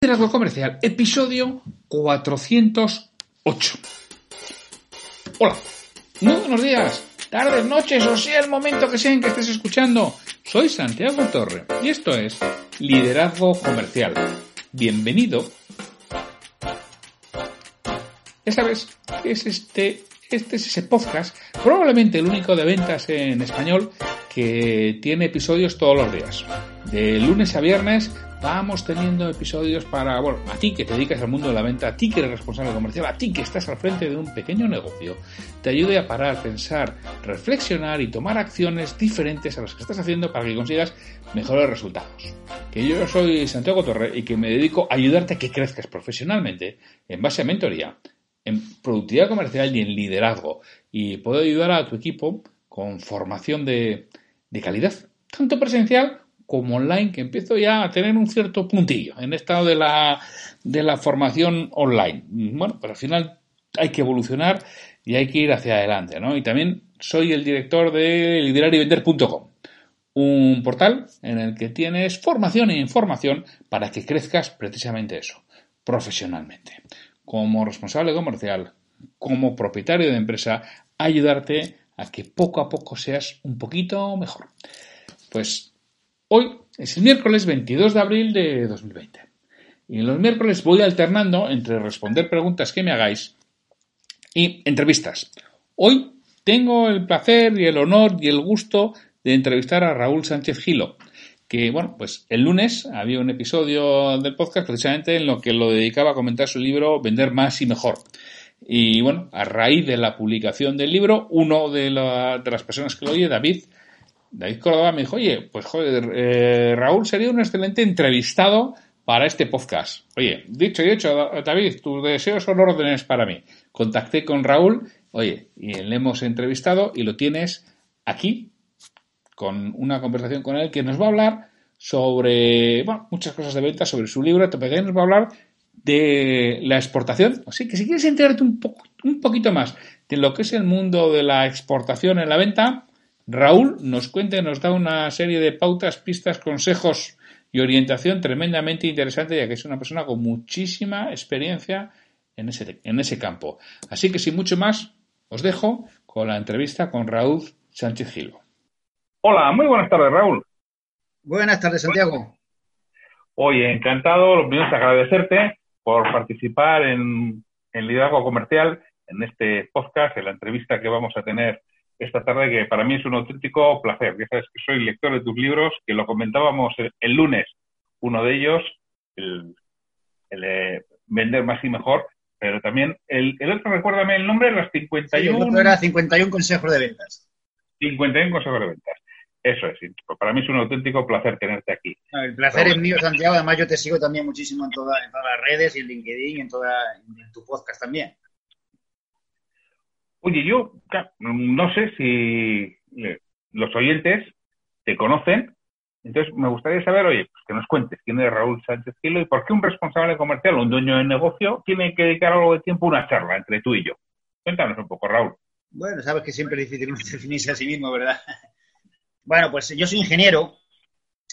Liderazgo Comercial, episodio 408. Hola, muy buenos días, tardes, noches o sea el momento que sea en que estés escuchando. Soy Santiago Torre y esto es Liderazgo Comercial. Bienvenido. Ya sabes, es este, este es ese podcast, probablemente el único de ventas en español que tiene episodios todos los días. De lunes a viernes vamos teniendo episodios para, bueno, a ti que te dedicas al mundo de la venta, a ti que eres responsable comercial, a ti que estás al frente de un pequeño negocio, te ayude a parar, pensar, reflexionar y tomar acciones diferentes a las que estás haciendo para que consigas mejores resultados. Que yo soy Santiago Torre y que me dedico a ayudarte a que crezcas profesionalmente en base a mentoría, en productividad comercial y en liderazgo. Y puedo ayudar a tu equipo con formación de, de calidad, tanto presencial como online, que empiezo ya a tener un cierto puntillo en estado de la, de la formación online. Bueno, pero al final hay que evolucionar y hay que ir hacia adelante, ¿no? Y también soy el director de liderarivender.com, un portal en el que tienes formación e información para que crezcas precisamente eso, profesionalmente. Como responsable comercial, como propietario de empresa, ayudarte a que poco a poco seas un poquito mejor. Pues Hoy es el miércoles 22 de abril de 2020. Y en los miércoles voy alternando entre responder preguntas que me hagáis y entrevistas. Hoy tengo el placer y el honor y el gusto de entrevistar a Raúl Sánchez Gilo, que, bueno, pues el lunes había un episodio del podcast precisamente en lo que lo dedicaba a comentar su libro Vender más y mejor. Y bueno, a raíz de la publicación del libro, uno de, de las personas que lo oye, David, David Córdoba me dijo, oye, pues joder, eh, Raúl sería un excelente entrevistado para este podcast. Oye, dicho y hecho, David, tus deseos son órdenes para mí. Contacté con Raúl, oye, y le hemos entrevistado y lo tienes aquí con una conversación con él que nos va a hablar sobre, bueno, muchas cosas de venta, sobre su libro, también nos va a hablar de la exportación. Así que si quieres enterarte un, un poquito más de lo que es el mundo de la exportación en la venta, Raúl nos cuenta y nos da una serie de pautas, pistas, consejos y orientación tremendamente interesante, ya que es una persona con muchísima experiencia en ese, en ese campo. Así que sin mucho más, os dejo con la entrevista con Raúl Sánchez Gilo. Hola, muy buenas tardes, Raúl. Buenas tardes, Santiago. Oye, encantado, lo primero es agradecerte por participar en, en Liderazgo Comercial, en este podcast, en la entrevista que vamos a tener esta tarde, que para mí es un auténtico placer. Ya sabes que soy lector de tus libros, que lo comentábamos el, lunes, uno de ellos, el, de Vender más y mejor, pero también el, el otro, recuérdame el nombre, las 51... Sí, el otro era 51 consejos de ventas. 51 consejos de ventas. Eso es, para mí es un auténtico placer tenerte aquí. el placer es mío, Santiago. Además, yo te sigo también muchísimo en, todas las redes y en LinkedIn y en, toda, en tu podcast también. Oye, yo no sé si eh, los oyentes te conocen, entonces me gustaría saber, oye, pues que nos cuentes quién es Raúl Sánchez Gilo y por qué un responsable comercial o un dueño de negocio tiene que dedicar algo de tiempo a una charla entre tú y yo. Cuéntanos un poco, Raúl. Bueno, sabes que siempre es difícil definirse a sí mismo, ¿verdad? Bueno, pues yo soy ingeniero,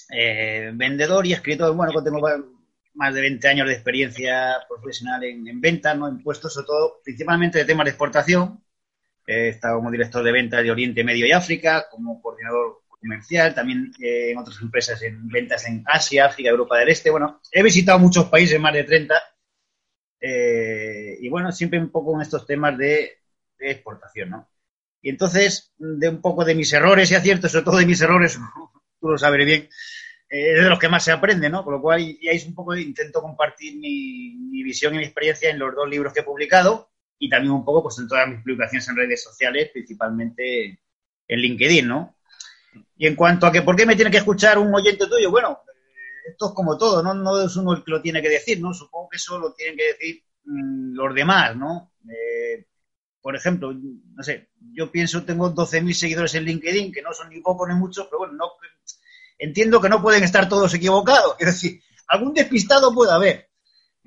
eh, vendedor y escritor. Bueno, tengo más de 20 años de experiencia profesional en, en ventas, ¿no? en puestos, sobre todo, principalmente de temas de exportación, He estado como director de ventas de Oriente Medio y África, como coordinador comercial, también eh, en otras empresas en ventas en Asia, África, Europa del Este. Bueno, he visitado muchos países, más de 30. Eh, y bueno, siempre un poco en estos temas de, exportación, ¿no? Y entonces, de un poco de mis errores y aciertos, sobre todo de mis errores, tú lo sabes bien, eh, es de los que más se aprende, ¿no? Por lo cual, ya es un poco, intento compartir mi, mi visión y mi experiencia en los dos libros que he publicado y también un poco pues en todas mis publicaciones en redes sociales, principalmente en LinkedIn, ¿no? Y en cuanto a que por qué me tiene que escuchar un oyente tuyo, bueno, esto es como todo, ¿no? No es uno el que lo tiene que decir, ¿no? Supongo que eso lo tienen que decir mm, los demás, ¿no? Eh, por ejemplo, no sé, yo pienso, tengo 12.000 seguidores en LinkedIn, que no son ni pocos ni muchos, pero bueno, no, entiendo que no pueden estar todos equivocados. Es decir, algún despistado puede haber,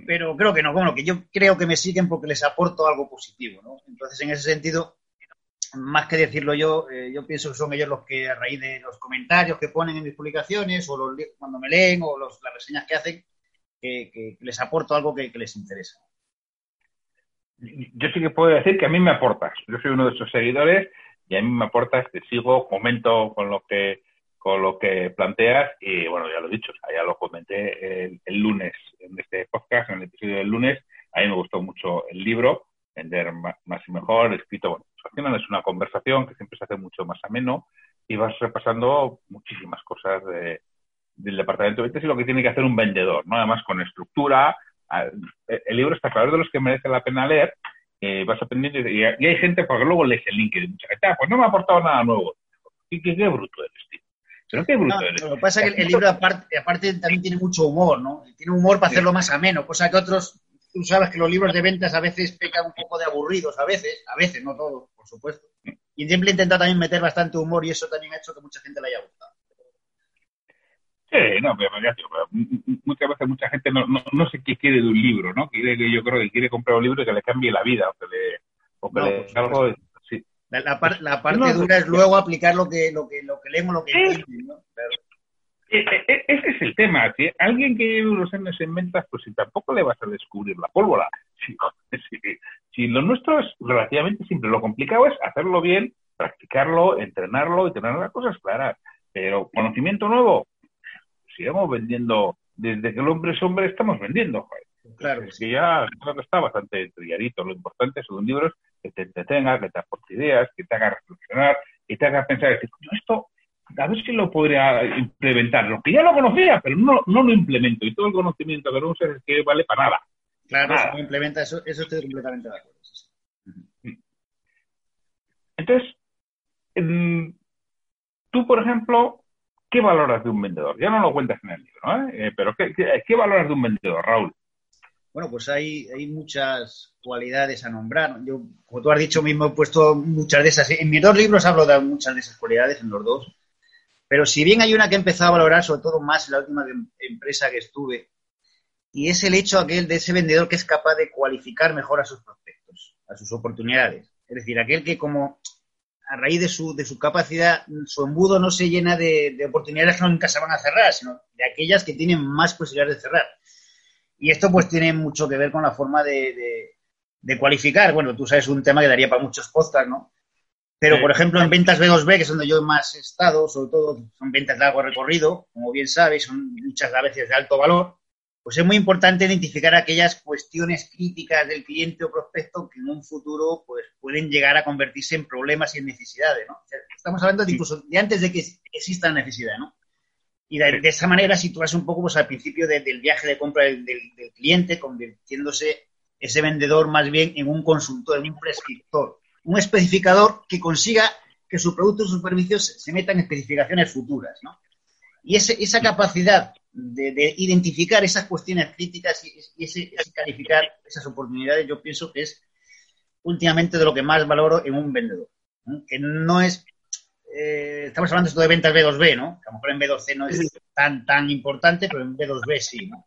pero creo que no. Bueno, que yo creo que me siguen porque les aporto algo positivo, ¿no? Entonces, en ese sentido, más que decirlo yo, eh, yo pienso que son ellos los que a raíz de los comentarios que ponen en mis publicaciones o los, cuando me leen o las reseñas que hacen, que, les aporto algo que, les interesa. Yo sí que puedo decir que a mí me aportas. Yo soy uno de esos seguidores y a mí me aportas, te sigo, comento con lo que con lo que planteas y bueno, ya lo he dicho, ya lo comenté el, el lunes en este podcast, en el episodio del lunes, a mí me gustó mucho el libro, Vender más y mejor, escrito, bueno, al final es una conversación que siempre se hace mucho más ameno y vas repasando muchísimas cosas del departamento de ventas y lo que tiene que hacer un vendedor, ¿no? Además con estructura, el libro está claro de los que merece la pena leer, eh, vas aprendiendo y, hay gente, porque luego lees el link de mucha gente, ah, pues no me ha aportado nada nuevo. ¿Qué, qué, qué bruto eres, tío? Pero qué bruto Lo que pasa es que el, libro aparte, aparte también tiene mucho humor, ¿no? Tiene humor para hacerlo más ameno, cosa que otros tú sabes que los libros de ventas a veces pecan un poco de aburridos, a veces, a veces, no todos, por supuesto. Y siempre intenta también meter bastante humor y eso también ha hecho que mucha gente le haya gustado. Sí, no, pero, muchas veces mucha gente no, no, sé qué quiere de un libro, ¿no? Quiere que yo creo que quiere comprar un libro que le cambie la vida o que le, o que le algo. Sí. La, la, parte dura es luego aplicar lo que, lo que, lo que leemos, lo que entienden, ¿no? E, e, e, ese es el tema. Si alguien que lleve unos años en ventas, pues si tampoco le vas a descubrir la pólvora. Si, lo nuestro es relativamente simple, lo complicado es hacerlo bien, practicarlo, entrenarlo y tener las cosas claras. Pero conocimiento nuevo, sigamos vendiendo. Desde que el hombre es hombre, estamos vendiendo. Claro. Es que ya creo que está bastante trilladito. Lo importante es un libro es que te entretenga, que te aporte ideas, que te haga reflexionar, que te haga pensar, decir, esto a ver si lo podría implementar. Lo que ya lo conocía, pero no, no lo implemento. Y todo el conocimiento que no usa es que vale para nada. Claro, si no implementa eso, eso estoy completamente de acuerdo. Entonces, tú, por ejemplo, ¿qué valoras de un vendedor? Ya no lo cuentas en el libro, ¿eh? eh pero ¿qué, ¿qué, valoras de un vendedor, Raúl? Bueno, pues hay, hay muchas cualidades a nombrar. Yo, como tú has dicho mismo, he puesto muchas de esas. En mis dos libros hablo de muchas de esas cualidades, en los dos. Pero si bien hay una que he empezado a valorar, sobre todo más en la última empresa que estuve, y es el hecho aquel de ese vendedor que es capaz de cualificar mejor a sus prospectos, a sus oportunidades. Es decir, aquel que como a raíz de su, de su capacidad, su embudo no se llena de, oportunidades que nunca se van a cerrar, sino de aquellas que tienen más posibilidades de cerrar. Y esto pues tiene mucho que ver con la forma de, de cualificar. Bueno, tú sabes un tema que daría para muchos podcasts, ¿no? Pero, por ejemplo, en ventas B2B, que es donde yo más he estado, sobre todo son ventas de largo recorrido, como bien sabéis, son muchas veces de alto valor, pues es muy importante identificar aquellas cuestiones críticas del cliente o prospecto que en un futuro pues, pueden llegar a convertirse en problemas y en necesidades, ¿no? estamos hablando de incluso de antes de que exista necesidad, ¿no? Y de, esa manera situarse un poco pues, al principio del viaje de compra del, del cliente, convirtiéndose ese vendedor más bien en un consultor, en un prescriptor un especificador que consiga que su producto o sus servicios se metan en especificaciones futuras, ¿no? Y esa capacidad de, identificar esas cuestiones críticas y, ese, calificar esas oportunidades, yo pienso que es últimamente de lo que más valoro en un vendedor. Que no es. Eh, estamos hablando esto de ventas B2B, ¿no? Que a lo mejor en B2C no es tan, tan importante, pero en B2B sí, ¿no?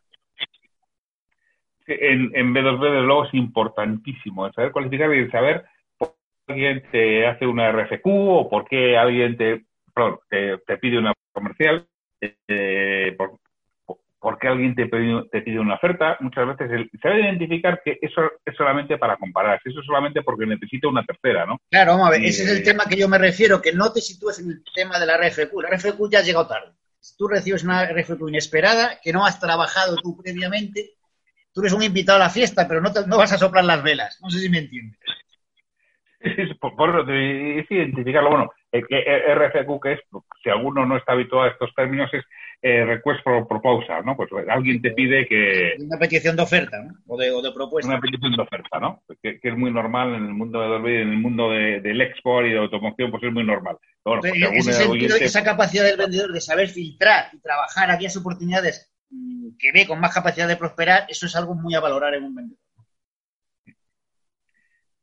En, en B2B, desde luego, es importantísimo saber cualificar y saber alguien te hace una RFQ o por qué alguien te, te, pide una comercial, eh, por, qué alguien te pide, te pide una oferta. Muchas veces se debe identificar que eso es solamente para comparar, eso es solamente porque necesita una tercera, ¿no? Claro, vamos a ver, ese es el eh, tema que yo me refiero, que no te sitúes en el tema de la RFQ. La RFQ ya ha llegado tarde. Si tú recibes una RFQ inesperada, que no has trabajado tú previamente, tú eres un invitado a la fiesta, pero no, no vas a soplar las velas. No sé si me entiendes. por, por, es identificarlo. Bueno, el que RFQ, que es, si alguno no está habituado a estos términos, es eh, request for proposal, ¿no? Pues alguien te pide que... Una petición de oferta, ¿no? O de, o de propuesta. Una petición de oferta, ¿no? Que, es muy normal en el mundo de en el mundo de, del export y de automoción, pues es muy normal. Bueno, pues ese sentido, esa capacidad del vendedor de saber filtrar y trabajar aquellas oportunidades mm, que ve con más capacidad de prosperar, eso es algo muy a valorar en un vendedor.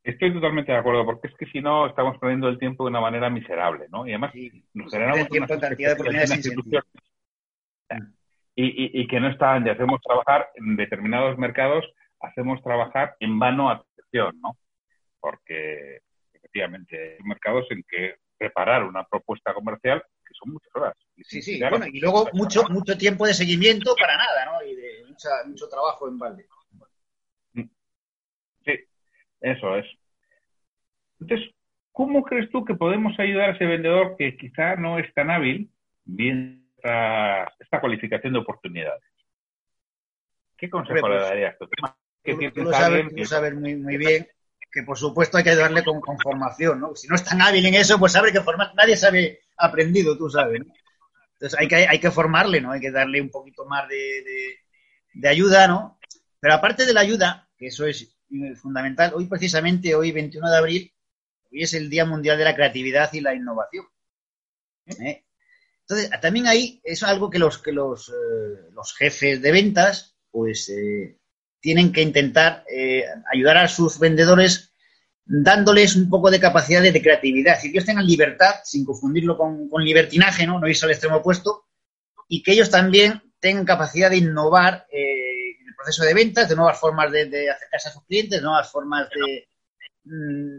Estoy totalmente de acuerdo, porque es que si no estamos perdiendo el tiempo de una manera miserable, ¿no? Y además nos generamos tiempo, una cantidad de y, y, que no están, y hacemos trabajar en determinados mercados, hacemos trabajar en vano atención, ¿no? Porque efectivamente hay mercados en que preparar una propuesta comercial que son muchas horas. sí, sí, bueno, y luego mucho, mucho tiempo de seguimiento para nada, ¿no? Y de mucho trabajo en balde. Eso es. Entonces, ¿cómo crees tú que podemos ayudar a ese vendedor que quizá no es tan hábil bien esta, cualificación de oportunidades? ¿Qué consejo le pues, darías tú? tú, lo sabes, muy, muy bien que por supuesto hay que ayudarle con, formación, ¿no? Si no es tan hábil en eso, pues sabe que formar, nadie sabe aprendido, tú sabes, Entonces hay que, hay que formarle, ¿no? Hay que darle un poquito más de, de ayuda, ¿no? Pero aparte de la ayuda, que eso es fundamental, hoy precisamente, hoy 21 de abril, Hoy es el Día Mundial de la Creatividad y la Innovación. ¿Eh? Entonces, también ahí es algo que los, que los, eh, los jefes de ventas, pues, eh, tienen que intentar ayudar a sus vendedores dándoles un poco de capacidad de, creatividad. Si ellos tengan libertad, sin confundirlo con, libertinaje, ¿no? no irse al extremo opuesto, y que ellos también tengan capacidad de innovar proceso de ventas, de nuevas formas de, acercarse a sus clientes, nuevas formas de, mm,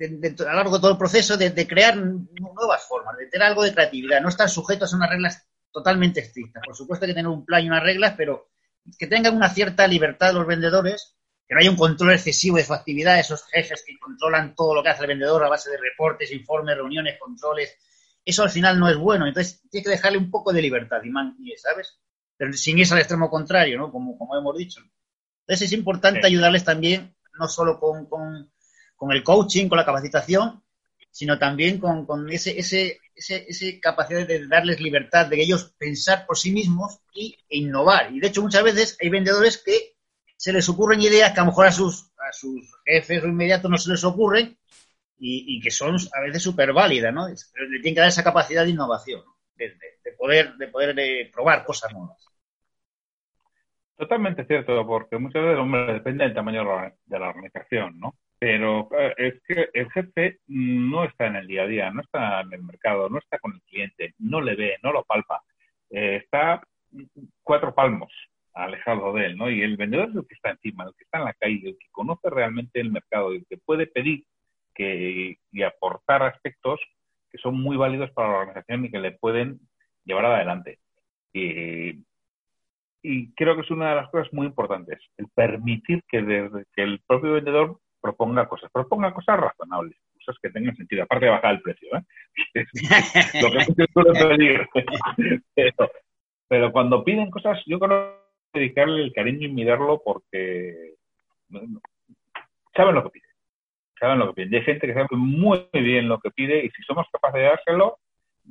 a lo largo de todo el proceso de, crear nuevas formas, de tener algo de creatividad, no estar sujetos a unas reglas totalmente estrictas. Por supuesto que tener un plan y unas reglas, pero que tengan una cierta libertad los vendedores, que no haya un control excesivo de su actividad, esos jefes que controlan todo lo que hace el vendedor a base de reportes, informes, reuniones, controles. Eso al final no es bueno, entonces tiene que dejarle un poco de libertad, y ¿sabes? Pero sin ir al extremo contrario, ¿no? Como, como hemos dicho. Entonces es importante ayudarles también, no solo con con el coaching, con la capacitación, sino también con, con ese, ese, ese, capacidad de darles libertad, de ellos pensar por sí mismos y, e innovar. Y de hecho muchas veces hay vendedores que se les ocurren ideas que a lo mejor a sus, a sus jefes o inmediatos no se les ocurren y, que son a veces súper válidas, ¿no? Pero le tienen que dar esa capacidad de innovación, de, poder, de poder eh, probar cosas nuevas. Totalmente cierto, porque muchas veces, hombre, depende del tamaño de la organización, ¿no? Pero eh, es que el jefe no está en el día a día, no está en el mercado, no está con el cliente, no le ve, no lo palpa. Eh, está cuatro palmos alejado de él, ¿no? Y el vendedor es el que está encima, el que está en la calle, el que conoce realmente el mercado, el que puede pedir que, y aportar aspectos que son muy válidos para la organización y que le pueden llevar adelante. Y, y creo que es una de las cosas muy importantes, el permitir que, que el propio vendedor proponga cosas, proponga cosas razonables, cosas que tengan sentido, aparte de bajar el precio, ¿eh? lo que suele pedir. pero, pero cuando piden cosas, yo creo que dedicarle el cariño y mirarlo porque saben lo que piden. Saben lo que piden. hay gente que sabe muy bien lo que pide y si somos capaces de dárselo,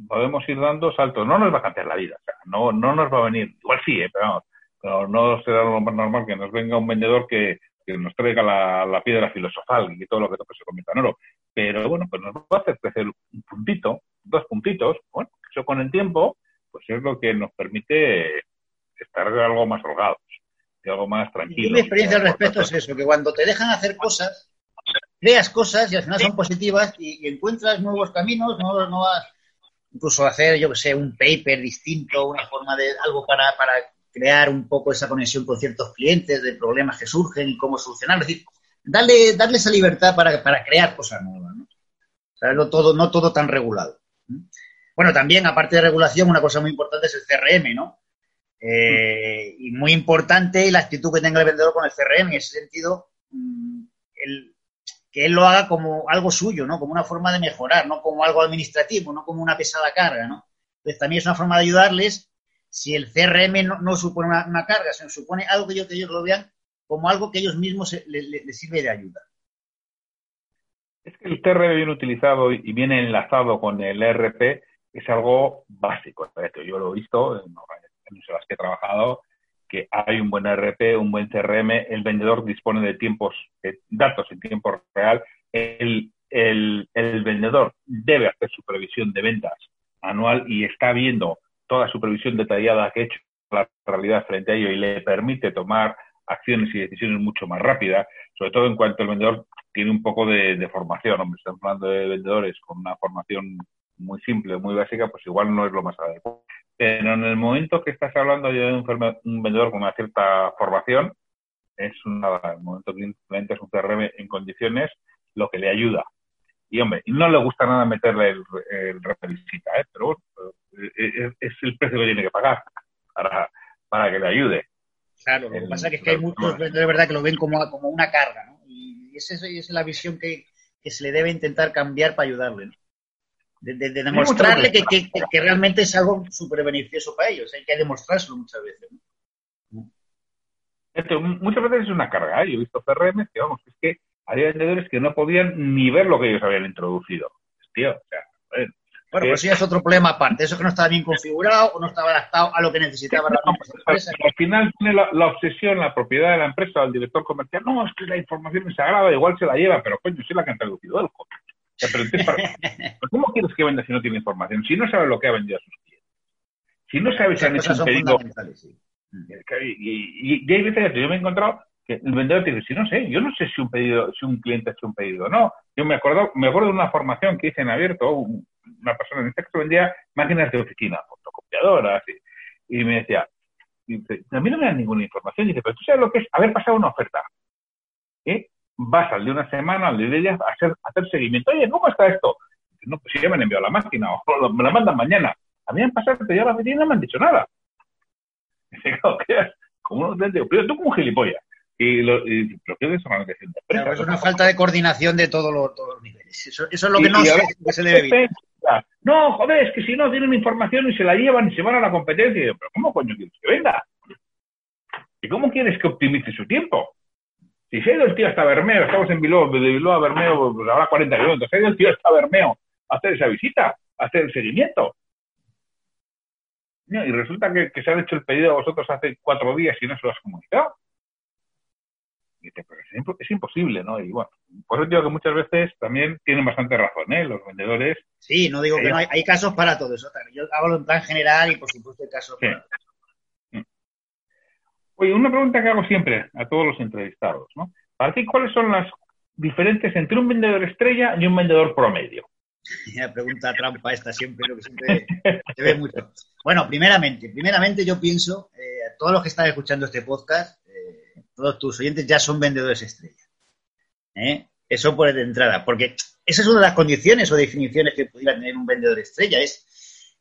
podemos ir dando saltos. No nos va a cambiar la vida, o sea, no, no nos va a venir, igual sí, ¿eh? pero, vamos, pero no será lo más normal que nos venga un vendedor que, que nos traiga la, piedra filosofal y todo lo que se comenta en oro. Pero bueno, pues nos va a hacer crecer un puntito, dos puntitos. Bueno, eso con el tiempo, pues es lo que nos permite estar algo más holgados, algo más tranquilo. Mi experiencia al respecto es eso, que cuando te dejan hacer cosas, creas cosas y al final son positivas y, encuentras nuevos caminos, nuevas, nuevas, incluso hacer, yo que sé, un paper distinto, una forma de algo para, para crear un poco esa conexión con ciertos clientes, de problemas que surgen y cómo solucionarlos. Es decir, darle, darle esa libertad para, crear cosas nuevas, ¿no? todo, no todo tan regulado. Bueno, también, aparte de regulación, una cosa muy importante es el CRM, ¿no? Eh, y muy importante la actitud que tenga el vendedor con el CRM, en ese sentido, mm, que él lo haga como algo suyo, ¿no? Como una forma de mejorar, no como algo administrativo, no como una pesada carga, ¿no? Entonces también es una forma de ayudarles si el CRM no, supone una, carga, sino supone algo que ellos, lo vean como algo que ellos mismos les sirve de ayuda. Es que el CRM bien utilizado y bien enlazado con el ERP es algo básico. Yo lo he visto en las que he trabajado, que hay un buen ERP, un buen CRM, el vendedor dispone de tiempos, de datos en tiempo real, el, vendedor debe hacer su previsión de ventas anual y está viendo toda supervisión detallada que he hecho la realidad frente a ello y le permite tomar acciones y decisiones mucho más rápidas, sobre todo en cuanto el vendedor tiene un poco de, formación. Hombre, estamos hablando de vendedores con una formación muy simple, muy básica, pues igual no es lo más adecuado. Pero en el momento que estás hablando de un, vendedor con una cierta formación, es una, el momento que implementas un CRM en condiciones, lo que le ayuda. Y hombre, no le gusta nada meterle el, el ¿eh? pero bueno, es, es, el precio que tiene que pagar para, para que le ayude. Claro, lo que pasa es que hay muchos de verdad que lo ven como, como una carga, ¿no? Y esa es, la visión que, se le debe intentar cambiar para ayudarle, De, demostrarle que, que, realmente es algo súper beneficioso para ellos. Hay que demostrárselo muchas veces. ¿no? Muchas veces es una carga. ¿eh? Yo he visto CRM que, vamos, es que había vendedores que no podían ni ver lo que ellos habían introducido. Tío, o sea, bueno, pues sí es otro problema aparte. Eso que no estaba bien configurado o no estaba adaptado a lo que necesitaba la empresa. Al final tiene la, obsesión, la propiedad de la empresa o el director comercial. No, es que la información es sagrada, igual se la lleva, pero coño, sí la que han traducido el ¿Cómo quieres que venda si no tiene información? Si no sabe lo que ha vendido a sus clientes. Si no sabe si han hecho un pedido. Y, y, hay veces que yo me he encontrado que el vendedor te dice, si no sé, yo no sé si un pedido, si un cliente ha hecho un pedido o no. Yo me acuerdo, me acuerdo de una formación que hice en abierto, una persona en este caso vendía máquinas de oficina, fotocopiadoras, y, me decía, a mí no me dan ninguna información. dice, pero tú sabes lo que es haber pasado una oferta. ¿Eh? Vas al de una semana, al de ella, a hacer, hacer seguimiento. Oye, ¿cómo está esto? no, pues si ya me han enviado la máquina, o me la mandan mañana. A mí me han pasado que ya la metí y no me han dicho nada. Dice, como pero tú como gilipollas. Y, lo, y lo que es es una falta de coordinación de todos los, todos los niveles. Eso, eso es lo que no se, debe evitar. No, joder, es que si no tienen información y se la llevan y se van a la competencia. Y yo, pero ¿cómo coño quieres que venga? ¿Y cómo quieres que optimice su tiempo? Si se ha ido el tío hasta Bermeo, estamos en Bilbao, de Bilbao a Bermeo, pues ahora 40 kilómetros, ido el tío hasta Bermeo a hacer esa visita, a hacer el seguimiento. Y resulta que, que se ha hecho el pedido a vosotros hace cuatro días y no se lo has comunicado es, imposible, ¿no? Y bueno, por eso digo que muchas veces también tienen bastante razón, ¿eh? Los vendedores. Sí, no digo que no, hay, casos para todo eso. Yo hablo en plan general y por supuesto hay casos para mm. Oye, una pregunta que hago siempre a todos los entrevistados, ¿no? Para ti, ¿cuáles son las diferencias entre un vendedor estrella y un vendedor promedio? La pregunta trampa esta siempre, lo que siempre se ve mucho. Bueno, primeramente, primeramente yo pienso, eh, todos los que están escuchando este podcast, todos tus oyentes ya son vendedores estrella. ¿eh? Eso por de entrada, porque esa es una de las condiciones o definiciones que pudiera tener un vendedor estrella, es eh,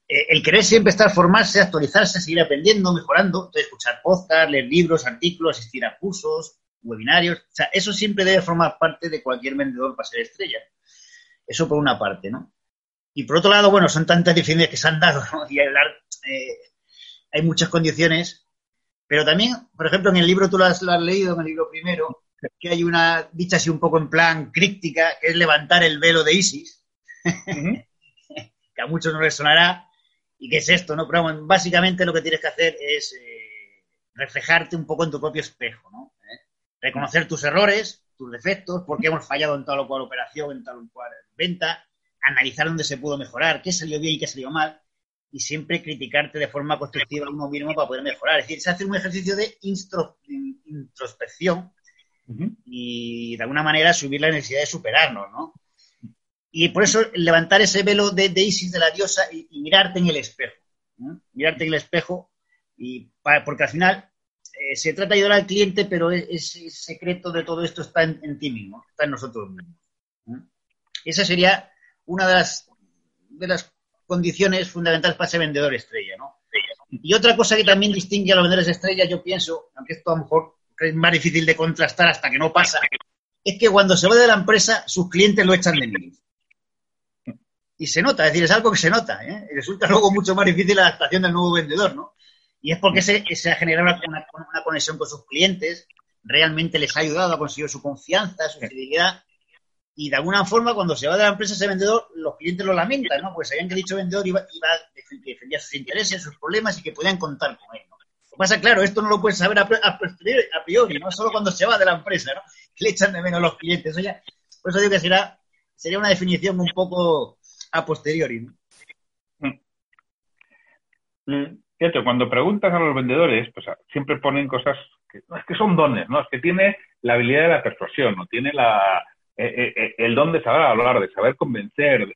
el querer siempre estar, formarse, actualizarse, seguir aprendiendo, mejorando, entonces escuchar podcast, leer libros, artículos, asistir a cursos, webinarios, o sea, eso siempre debe formar parte de cualquier vendedor para ser estrella. Eso por una parte, ¿no? Y por otro lado, bueno, son tantas definiciones que se han dado, ¿no? Y hablar, eh, hay muchas condiciones pero también, por ejemplo, en el libro tú lo has, leído, en el libro primero, que hay una dicha así un poco en plan críptica, que es levantar el velo de Isis, que a muchos no les sonará, y que es esto, ¿no? Pero básicamente lo que tienes que hacer es eh, reflejarte un poco en tu propio espejo, ¿no? ¿Eh? Reconocer tus errores, tus defectos, por qué hemos fallado en tal o cual operación, en tal o cual venta, analizar dónde se pudo mejorar, qué salió bien y qué salió mal, y siempre criticarte de forma constructiva a uno mismo para poder mejorar. Es decir, se hace un ejercicio de introspección y de alguna manera subir la necesidad de superarnos, ¿no? Y por eso levantar ese velo de, Isis, de la diosa, y, mirarte en el espejo. Mirarte en el espejo, y porque al final eh, se trata de ayudar al cliente, pero ese secreto de todo esto está en, ti mismo, está en nosotros mismos. Esa sería una de las, de las condiciones fundamentales para ser vendedor estrella, ¿no? Y otra cosa que también distingue a los vendedores estrella, yo pienso, aunque esto a lo mejor es más difícil de contrastar hasta que no pasa, es que cuando se va de la empresa, sus clientes lo echan de mí. Y se nota, es decir, es algo que se nota, ¿eh? Resulta luego mucho más difícil la adaptación del nuevo vendedor, ¿no? Y es porque se, se ha generado una, una, conexión con sus clientes, realmente les ha ayudado a conseguir su confianza, su fidelidad, y de alguna forma cuando se va de la empresa ese vendedor, los clientes lo lamentan, ¿no? Pues sabían que dicho vendedor iba, iba defendía sus intereses, sus problemas y que podían contar con él, ¿no? Lo que pasa, claro, esto no lo puedes saber a, priori, ¿no? Solo cuando se va de la empresa, ¿no? Le echan de menos los clientes. por eso digo que será, sería una definición un poco a posteriori, ¿no? Mm. fíjate, cuando preguntas a los vendedores, pues siempre ponen cosas que, es que son dones, ¿no? Es que tiene la habilidad de la persuasión, no tiene la, eh, eh, el don de saber hablar, de saber convencer.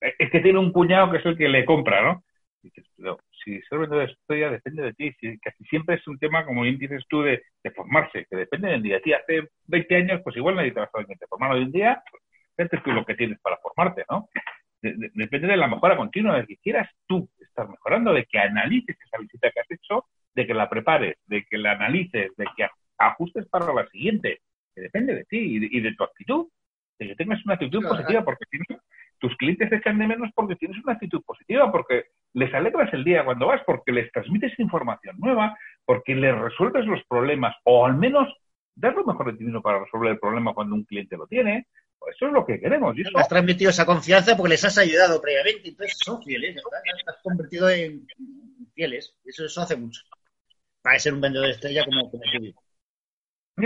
Es que tiene un cuñado que es el que le compra, ¿no? dices, pero si ser vendedor de historia depende de ti, si casi siempre es un tema, como bien dices tú, de, formarse, que depende del día. ti hace 20 años, pues igual nadie te va a te formar hoy en día, pues, tú lo que tienes para formarte, ¿no? Depende de la mejora continua, de que quieras tú estar mejorando, de que analices esa visita que has hecho, de que la prepares, de que la analices, de que ajustes para la siguiente, que depende de ti y de, tu actitud, de que tengas una actitud positiva, porque si no, tus clientes te echan de menos porque tienes una actitud positiva, porque les alegras el día cuando vas, porque les transmites información nueva, porque les resuelves los problemas, o al menos dar lo mejor de ti mismo para resolver el problema cuando un cliente lo tiene. Eso es lo que queremos. Y eso... Has transmitido esa confianza porque les has ayudado previamente, entonces son fieles, Te has convertido en fieles. Eso, eso hace mucho. Para ser un vendedor de estrella como, como tú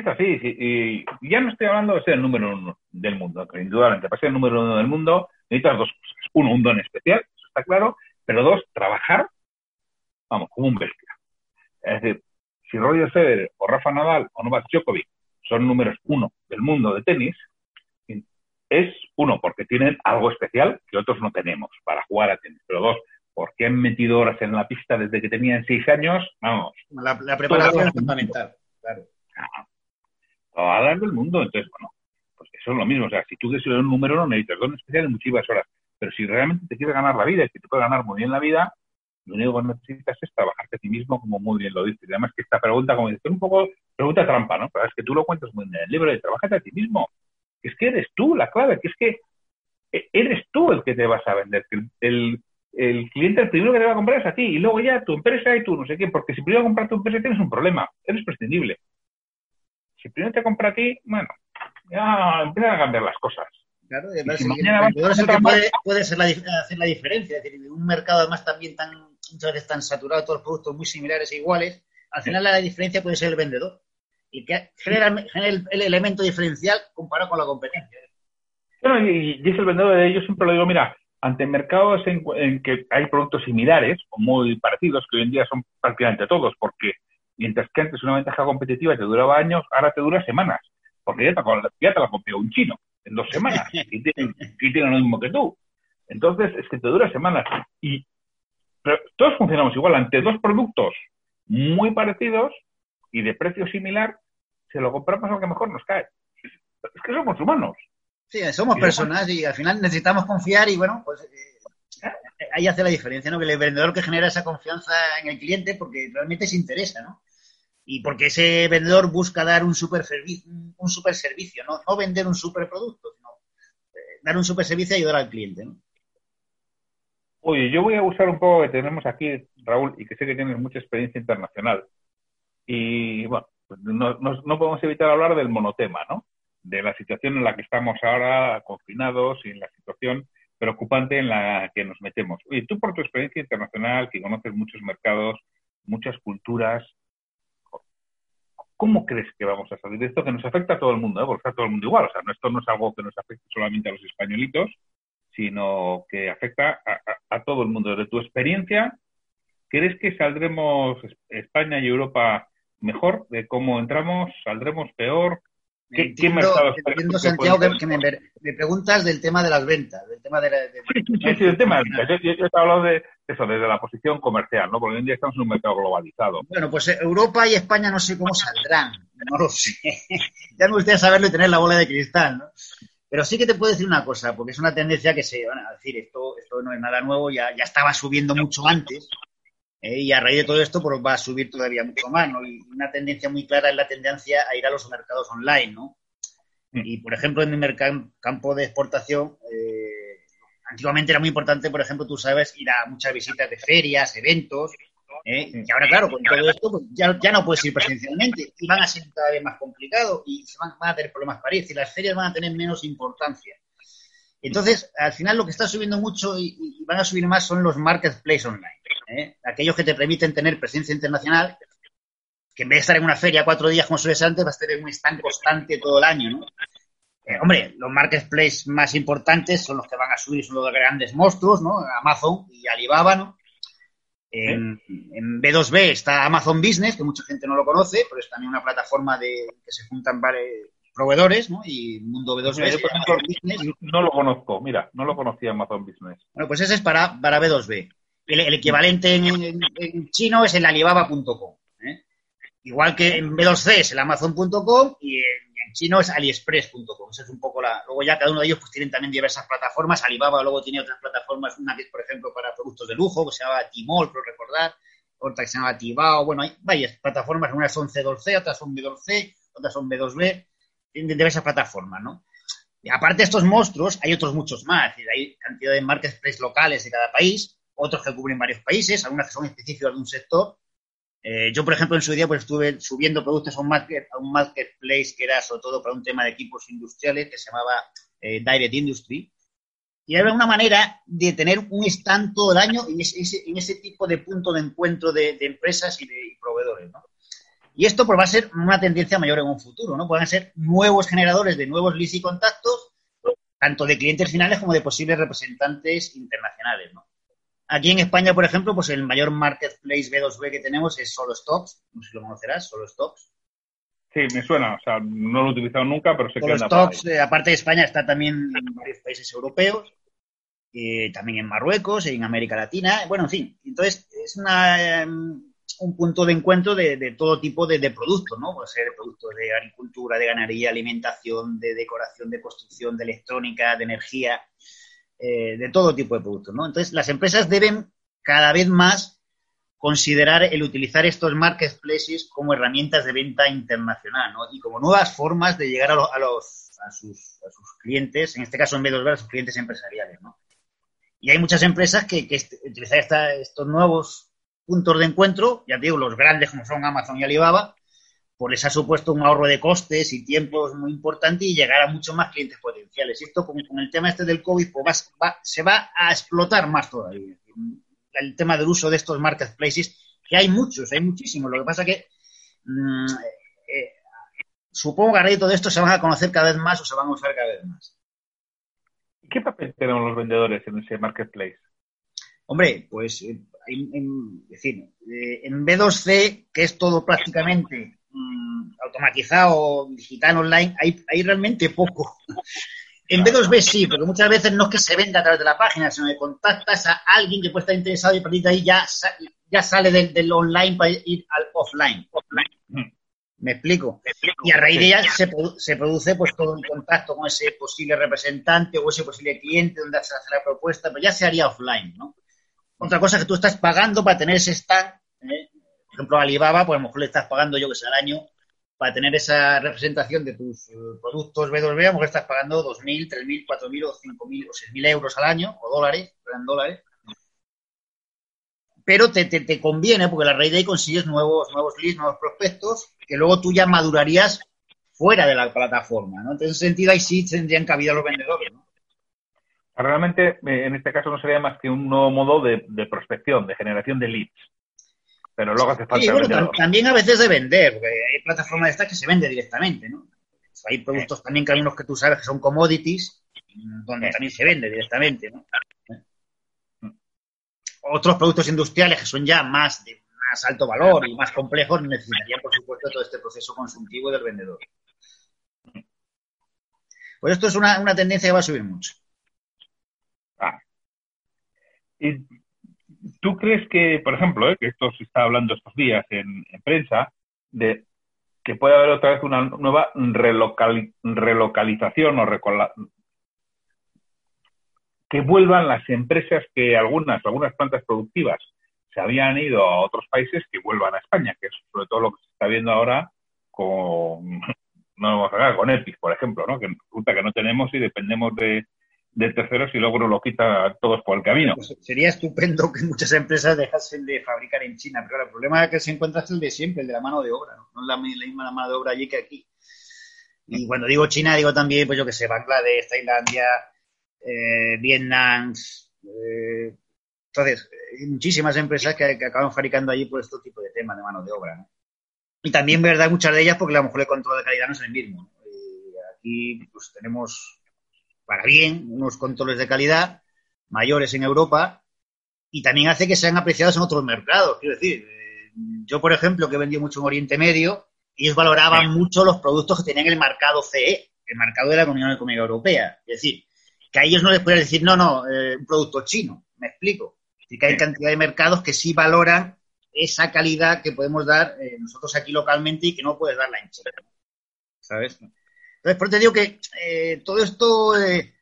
es así, y ya no estoy hablando de ser el número uno del mundo, que indudablemente para ser el número uno del mundo necesitas dos cosas. Uno, un don especial, eso está claro, pero dos, trabajar, vamos, como un bestia. Es decir, si Roger Federer o Rafa Nadal o Novak Djokovic son números uno del mundo de tenis, es uno, porque tienen algo especial que otros no tenemos para jugar a tenis, pero dos, porque han metido horas en la pista desde que tenían seis años, vamos. La, preparación es fundamental, claro. Todas del mundo, entonces, bueno, pues eso es lo mismo, o sea, si tú quieres ser un número uno necesitas don especial en muchísimas horas, pero si realmente te quieres ganar la vida y que te puedes ganar muy bien la vida, lo único que necesitas es trabajarte a ti mismo, como muy bien lo dices. Y además que esta pregunta, como dices, es un poco pregunta trampa, ¿no? Pero es que tú lo cuentas muy bien en el libro de Trabajate a ti mismo. Es que eres tú la clave, que es que e-, eres tú el que te vas a vender. El, el, cliente el primero que te va a comprar es a ti y luego ya tu empresa y tú no sé qué, porque si primero comprar tu empresa tienes un problema, eres prescindible. Si primero te compra a ti, bueno, ya empiezan a cambiar las cosas. Claro, y además, el, que puede, puede hacer la diferencia. Es decir, un mercado además también tan, muchas veces tan saturado, todos los productos muy similares e iguales, al final la diferencia puede ser el vendedor. Y que genera, el, elemento diferencial comparado con la competencia. y, es el vendedor de ellos, siempre lo digo, mira, ante mercados en, que hay productos similares o muy parecidos, que hoy en día son prácticamente todos, porque mientras que antes una ventaja competitiva te duraba años, ahora te dura semanas, porque ya te, ya te la copió un chino en dos semanas y tienen, tienen lo mismo que tú. Entonces, es que te dura semanas. Y pero todos funcionamos igual. Ante dos productos muy parecidos y de precio similar, se lo compramos al que mejor nos cae. Es que somos humanos. Sí, somos personas y al final necesitamos confiar y bueno, pues eh, ahí hace la diferencia, ¿no? Que el vendedor que genera esa confianza en el cliente porque realmente se interesa, ¿no? y porque ese vendedor busca dar un super, un super servicio, ¿no? no vender un super producto, sino eh, dar un super servicio y ayudar al cliente. ¿no? Oye, yo voy a usar un poco que tenemos aquí, Raúl, y que sé que tienes mucha experiencia internacional. Y bueno, pues no, no, podemos evitar hablar del monotema, ¿no? De la situación en la que estamos ahora confinados y en la situación preocupante en la que nos metemos. Oye, tú por tu experiencia internacional, que conoces muchos mercados, muchas culturas, ¿cómo crees que vamos a salir de esto que nos afecta a todo el mundo? ¿eh? Porque está todo el mundo igual. O sea, esto no es algo que nos afecte solamente a los españolitos, sino que afecta a, todo el mundo. Desde tu experiencia, ¿crees que saldremos España y Europa mejor de cómo entramos? ¿Saldremos peor? ¿Qué, entiendo, Santiago, que, me, preguntas del tema de las ventas, del tema de, Sí, sí, sí, del tema de ventas. Yo, he hablado de eso, desde la posición comercial, ¿no? Porque hoy en día estamos en un mercado globalizado. Bueno, pues eh, Europa y España no sé cómo saldrán, no lo sé. ya me gustaría saberlo y tener la bola de cristal, ¿no? Pero sí que te puedo decir una cosa, porque es una tendencia que se, van a decir, esto, esto no es nada nuevo, ya, ya estaba subiendo mucho antes, ¿eh? y a raíz de todo esto pues va a subir todavía mucho más, ¿no? Y una tendencia muy clara es la tendencia a ir a los mercados online, ¿no? Mm. Y, por ejemplo, en mi campo de exportación, eh, antiguamente era muy importante, por ejemplo, tú sabes, ir a muchas visitas de ferias, eventos, ¿eh? y ahora, claro, con todo esto, pues ya, ya, no puedes ir presencialmente y van a ser cada vez más complicados y se van, a tener problemas para ir, y las ferias van a tener menos importancia. Entonces, al final lo que está subiendo mucho y, van a subir más son los marketplaces online. ¿eh? aquellos que te permiten tener presencia internacional, que en vez de estar en una feria cuatro días como suele ser antes, vas a tener un stand constante todo el año, ¿no? Eh, hombre, los marketplaces más importantes son los que van a subir, son los grandes monstruos, ¿no? Amazon y Alibaba, ¿no? En, B2B está Amazon Business, que mucha gente no lo conoce, pero es también una plataforma de que se juntan varios proveedores, ¿no? Y Mundo B2B. no lo conozco, mira, no lo conocía Amazon Business. Bueno, pues ese es para, para B2B. El, equivalente en, chino es el alibaba.com. ¿eh? Igual que en B2C es el amazon.com y en chino es aliexpress.com. Esa es un poco la. Luego ya cada uno de ellos pues tienen también diversas plataformas. Alibaba luego tiene otras plataformas, una que es, por ejemplo, para productos de lujo, que se llama Timol, por recordar, otra que se llama Tibao. Bueno, hay varias plataformas, unas son C2C, otras son B2C, otras son B2B, tienen diversas plataformas, ¿no? Y aparte de estos monstruos, hay otros muchos más. Hay cantidad de marketplaces locales de cada país, otros que cubren varios países, algunas que son específicas de un sector eh, yo, por ejemplo, en su día pues, estuve subiendo productos a un, marketplace que era sobre todo para un tema de equipos industriales que se llamaba eh, Direct Industry. Y era una manera de tener un stand todo el año en ese, tipo de punto de encuentro de, empresas y de proveedores. ¿no? Y esto pues, va a ser una tendencia mayor en un futuro. ¿no? Pueden ser nuevos generadores de nuevos leads y contactos, tanto de clientes finales como de posibles representantes internacionales. ¿no? Aquí en España, por ejemplo, pues el mayor marketplace B2B que tenemos es Solo Stocks. No sé si lo conocerás, Solo Stocks. Sí, me suena. O sea, no lo he utilizado nunca, pero sé Solo que Stocks, eh, aparte de España, está también en varios países europeos, eh, también en Marruecos, en América Latina. Bueno, en fin. Entonces, es em, un punto de encuentro de, todo tipo de, productos, ¿no? Puede ser productos de agricultura, de ganadería, alimentación, de decoración, de construcción, de electrónica, de energía. Eh, de todo tipo de productos, ¿no? Entonces, las empresas deben cada vez más considerar el utilizar estos marketplaces como herramientas de venta internacional, ¿no? Y como nuevas formas de llegar a, los, a, sus, clientes, en este caso en vez de a sus clientes empresariales, ¿no? Y hay muchas empresas que, que utilizar estos nuevos puntos de encuentro, ya digo, los grandes como son Amazon y Alibaba, pues les ha supuesto un ahorro de costes y tiempos muy importante y llegar a muchos más clientes potenciales. Y esto con, el tema este del COVID pues se va a explotar más todavía. El tema del uso de estos marketplaces, que hay muchos, hay muchísimos. Lo que pasa que mm, eh, supongo que a raíz de todo esto se van a conocer cada vez más o se van a usar cada vez más. ¿Qué papel tenemos los vendedores en ese marketplace? Hombre, pues eh, en, decir, eh, en B2C, que es todo prácticamente Mm, automatizado, digital, online, hay, hay realmente poco. En B2B sí, porque muchas veces no es que se venda a través de la página, sino que contactas a alguien que puede estar interesado y a partir de ahí ya, ya sale del, online para ir al offline. ¿Me explico? Y a raíz de ella se, se, produce pues todo el contacto con ese posible representante o ese posible cliente donde se hace la propuesta, pero ya se haría offline, ¿no? Otra cosa es que tú estás pagando para tener ese stand ¿eh? Por ejemplo, Alibaba, pues a lo mejor le estás pagando, yo que sé, al año para tener esa representación de tus eh, productos B2B, a lo mejor estás pagando 2.000, 3.000, 4.000 o 5.000 o 6.000 euros al año, o dólares, en dólares. Pero te, te, conviene, porque la raíz de ahí consigues nuevos, nuevos leads, nuevos prospectos, que luego tú ya madurarías fuera de la plataforma, ¿no? Entonces, en ese sentido, ahí sí tendrían cabida los vendedores, ¿no? Realmente, eh, en este caso no sería más que un nuevo modo de prospección, de generación de leads pero luego hace falta. también a veces de vender, porque hay plataformas de estas que se vende directamente, ¿no? Hay productos también que hay unos que tú sabes que son commodities, donde también se vende directamente, ¿no? Otros productos industriales que son ya más de más alto valor y más complejos necesitarían, por supuesto, todo este proceso consultivo del vendedor. Pues esto es una, una tendencia que va a subir mucho. Ah. Y ¿Tú crees que, por ejemplo, eh, que esto se está hablando estos días en, prensa, de que puede haber otra vez una nueva relocalización o que vuelvan las empresas que algunas, algunas plantas productivas se habían ido a otros países, que vuelvan a España, que es sobre todo lo que se está viendo ahora con, no vamos a con Epic, por ejemplo, ¿no? que resulta que no tenemos y dependemos de, de terceros y luego lo quita todos por el camino. Pues sería estupendo que muchas empresas dejasen de fabricar en China, pero el problema que se encuentra es el de siempre, el de la mano de obra, no, es la, misma mano de obra allí que aquí. Y cuando digo China, digo también, pues yo que sé, Bangladesh, Tailandia, eh, Vietnam. Eh, entonces, hay muchísimas empresas que, acaban fabricando allí por este tipo de temas de mano de obra. Y también, verdad, muchas de ellas porque a lo mejor el control de calidad no es el mismo. aquí pues tenemos para bien, unos controles de calidad mayores en Europa y también hace que sean apreciados en otros mercados. Quiero decir, eh, yo, por ejemplo, que he vendido mucho en Oriente Medio, ellos valoraban mucho los productos que tenían el mercado CE, el mercado de la Unión Económica Europea. Es decir, que a ellos no les puedes decir, no, no, eh, un producto chino, me explico. Es que hay cantidad de mercados que sí valoran esa calidad que podemos dar eh, nosotros aquí localmente y que no puedes darla en China. ¿Sabes? Entonces, por eso te digo que eh, todo esto eh,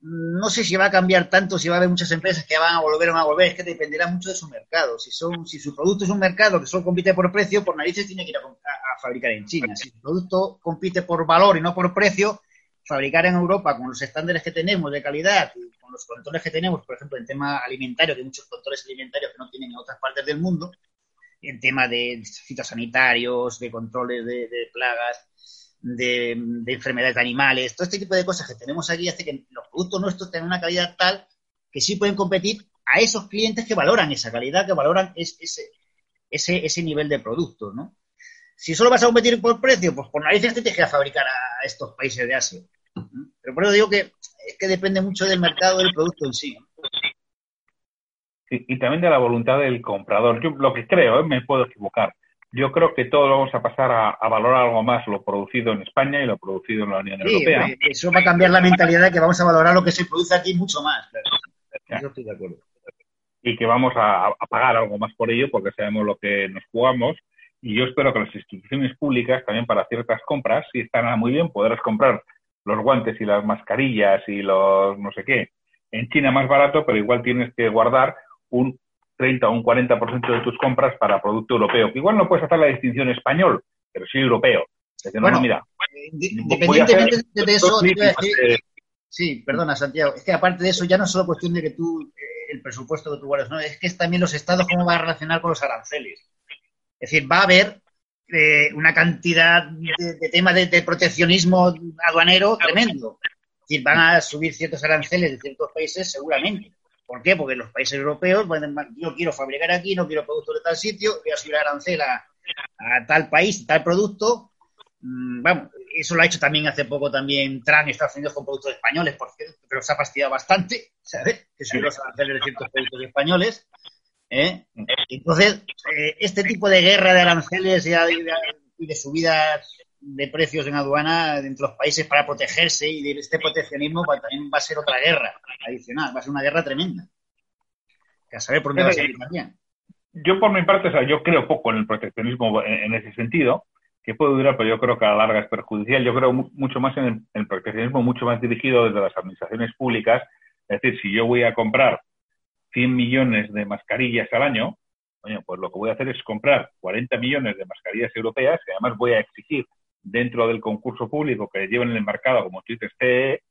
no sé si va a cambiar tanto, si va a haber muchas empresas que van a volver o no a volver, es que dependerá mucho de su mercado. Si su producto es un mercado que solo compite por precio, por narices tiene que ir a, a fabricar en China. Si su producto compite por valor y no por precio, fabricar en Europa con los estándares que tenemos de calidad y con los controles que tenemos, por ejemplo, en tema alimentario, que hay muchos controles alimentarios que no tienen en otras partes del mundo, en tema de fitosanitarios, de controles de, plagas, de, enfermedades de animales, todo este tipo de cosas que tenemos aquí hace que los productos nuestros tengan una calidad tal que sí pueden competir a esos clientes que valoran esa calidad, que valoran ese, ese, ese nivel de productos, ¿no? Si solo vas a competir por precio, pues por narices te tienes que fabricar a estos países de Asia. Pero por eso digo que es que depende mucho del mercado del producto en sí y, también de la voluntad del comprador. Yo lo que creo, ¿eh? me puedo equivocar, yo creo que todos vamos a pasar a, valorar algo más lo producido en España y lo producido en la Unión Europea. Eso va a cambiar la mentalidad de que vamos a valorar lo que se produce aquí mucho más. Yo estoy de acuerdo. Y que vamos a, pagar algo más por ello porque sabemos lo que nos jugamos. Y yo espero que las instituciones públicas también para ciertas compras, si están muy bien, podrás comprar los guantes y las mascarillas y los no sé qué en China más barato, pero igual tienes que guardar un 30 o un 40% de tus compras para producto europeo. Que igual no puedes hacer la distinción español, pero sí europeo. bueno, mira, independientemente de eso, sí, perdona Santiago, es que aparte de eso ya no es solo cuestión de que tú, eh, el presupuesto que tú guardas, no, es que es también los estados cómo va a relacionar con los aranceles. Es decir, va a haber eh, una cantidad de, temas de, proteccionismo aduanero tremendo. Es decir, van a subir ciertos aranceles de ciertos países seguramente. ¿Por qué? Porque los países europeos, yo quiero fabricar aquí, no quiero productos de tal sitio, voy a subir arancel a, tal país, tal producto. Mm, vamos, eso lo ha hecho también hace poco también Trump Estados Unidos con productos españoles, porque, pero se ha fastidiado bastante, ¿sabes? Que subió los aranceles de ciertos productos españoles. ¿eh? Entonces, eh, este tipo de guerra de aranceles y de subidas de precios en aduana dentro de los países para protegerse y de este proteccionismo también va a ser otra guerra adicional, va a ser una guerra tremenda. Que a por dónde va a salir también. Yo por mi parte, o sea, yo creo poco en el proteccionismo en, ese sentido, que puede durar, pero yo creo que a la larga es perjudicial. Yo creo mucho más en el, proteccionismo mucho más dirigido desde las administraciones públicas. Es decir, si yo voy a comprar 100 millones de mascarillas al año, pues lo que voy a hacer es comprar 40 millones de mascarillas europeas y además voy a exigir dentro del concurso público que lleven el mercado como tú CE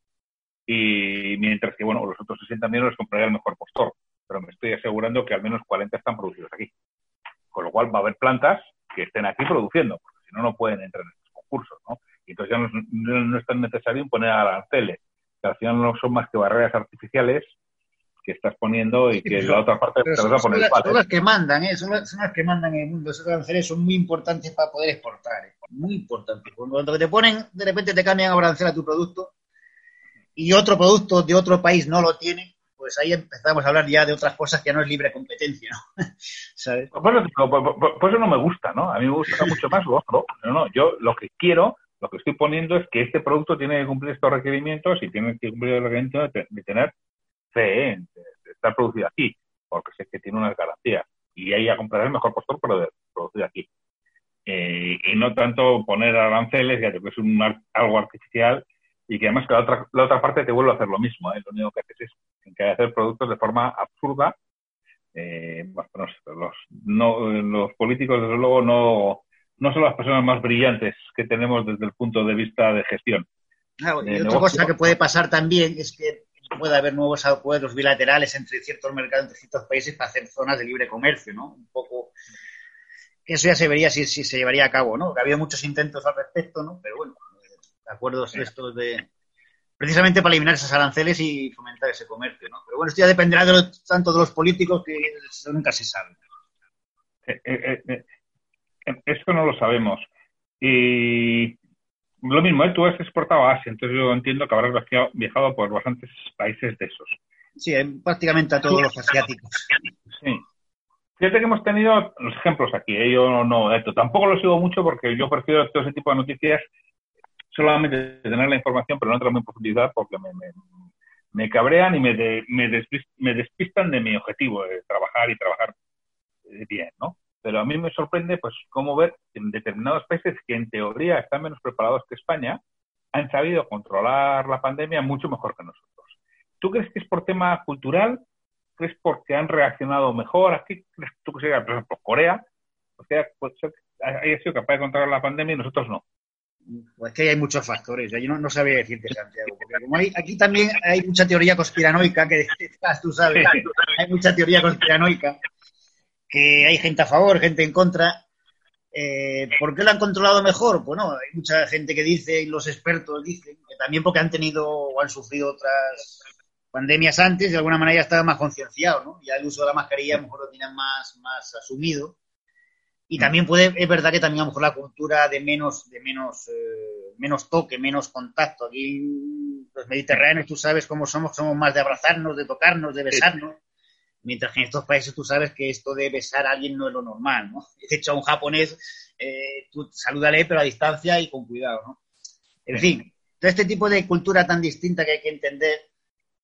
y mientras que, bueno, los otros 60 millones los compraré al mejor postor, pero me estoy asegurando que al menos 40 están producidos aquí. Con lo cual va a haber plantas que estén aquí produciendo, porque si no, no pueden entrar en estos concursos, ¿no? Y entonces ya no, es tan necesario imponer aranceles, que al final no son más que barreras artificiales que estás poniendo y que la otra parte te vas a poner son, son las que mandan, ¿eh? son, las, que mandan en el mundo. Esos aranceles son muy importantes para poder exportar, ¿eh? muy importantes. Cuando te ponen, de repente te cambian arancel a tu producto y otro producto de otro país no lo tiene, pues ahí empezamos a hablar ya de otras cosas que no es libre competencia, ¿no? ¿Sabes? Pues, pues, eso no me gusta, ¿no? A mí me gusta mucho más lo otro. No, no, yo lo que quiero, lo que estoy poniendo es que este producto tiene que cumplir estos requerimientos y tiene que cumplir el requerimiento de tener CE, de estar producido aquí, porque sé que tiene unas garantías. Y ahí a comprar el mejor postor, pero de producido aquí. Eh, y no tanto poner aranceles, ya que es un, algo artificial y que además que la otra, la otra parte te vuelve a hacer lo mismo. ¿eh? Lo único que haces es que hacer productos de forma absurda. Eh, los, no, los políticos, desde luego, no, no son las personas más brillantes que tenemos desde el punto de vista de gestión. y otra cosa que puede pasar también es que puede haber nuevos acuerdos bilaterales entre ciertos mercados, entre ciertos países para hacer zonas de libre comercio, ¿no? Un poco. Eso ya se vería si, se llevaría a cabo, ¿no? Que ha habido muchos intentos al respecto, ¿no? Pero bueno, acuerdos estos de. Precisamente para eliminar esos aranceles y fomentar ese comercio, ¿no? Pero bueno, esto ya dependerá de tanto de los políticos que nunca se sabe. Eh, eh, eh, esto no lo sabemos. Y lo mismo, ¿eh? tú has exportado a Asia, entonces yo entiendo que habrás viajado, por bastantes países de esos. Sí, prácticamente a todos los asiáticos. Sí. Fíjate que hemos tenido los ejemplos aquí, ¿eh? yo no, esto tampoco lo sigo mucho porque yo prefiero todo ese tipo de noticias solamente tener la información, pero no entrar en profundidad porque me, me, cabrean y me, me, despistan de mi objetivo de trabajar y trabajar bien, ¿no? Pero a mí me sorprende, pues, cómo ver en determinados países que en teoría están menos preparados que España, han sabido controlar la pandemia mucho mejor que nosotros. ¿Tú crees que es por tema cultural? ¿Crees porque han reaccionado mejor? ¿Aquí crees tú que sea, por ejemplo, Corea? Porque pues, haya sido capaz de controlar la pandemia y nosotros no. Pues que hay muchos factores. Yo no, no sabía decirte, Santiago. Porque como hay, aquí también hay mucha teoría conspiranoica, que tú sabes, hay mucha teoría conspiranoica, que hay gente a favor, gente en contra. Eh, ¿Por qué lo han controlado mejor? Bueno, hay mucha gente que dice, y los expertos dicen, que también porque han tenido o han sufrido otras pandemias antes, de alguna manera ya estaban más concienciados, ¿no? Ya el uso de la mascarilla a lo mejor lo tienen más, más asumido. Y también puede, es verdad que también a lo mejor la cultura de menos, de menos, eh, menos toque, menos contacto. Aquí los mediterráneos, tú sabes cómo somos, somos más de abrazarnos, de tocarnos, de besarnos. Mientras que en estos países tú sabes que esto de besar a alguien no es lo normal, ¿no? De hecho, a un japonés, eh, tú salúdale, pero a distancia y con cuidado, ¿no? En fin, todo este tipo de cultura tan distinta que hay que entender,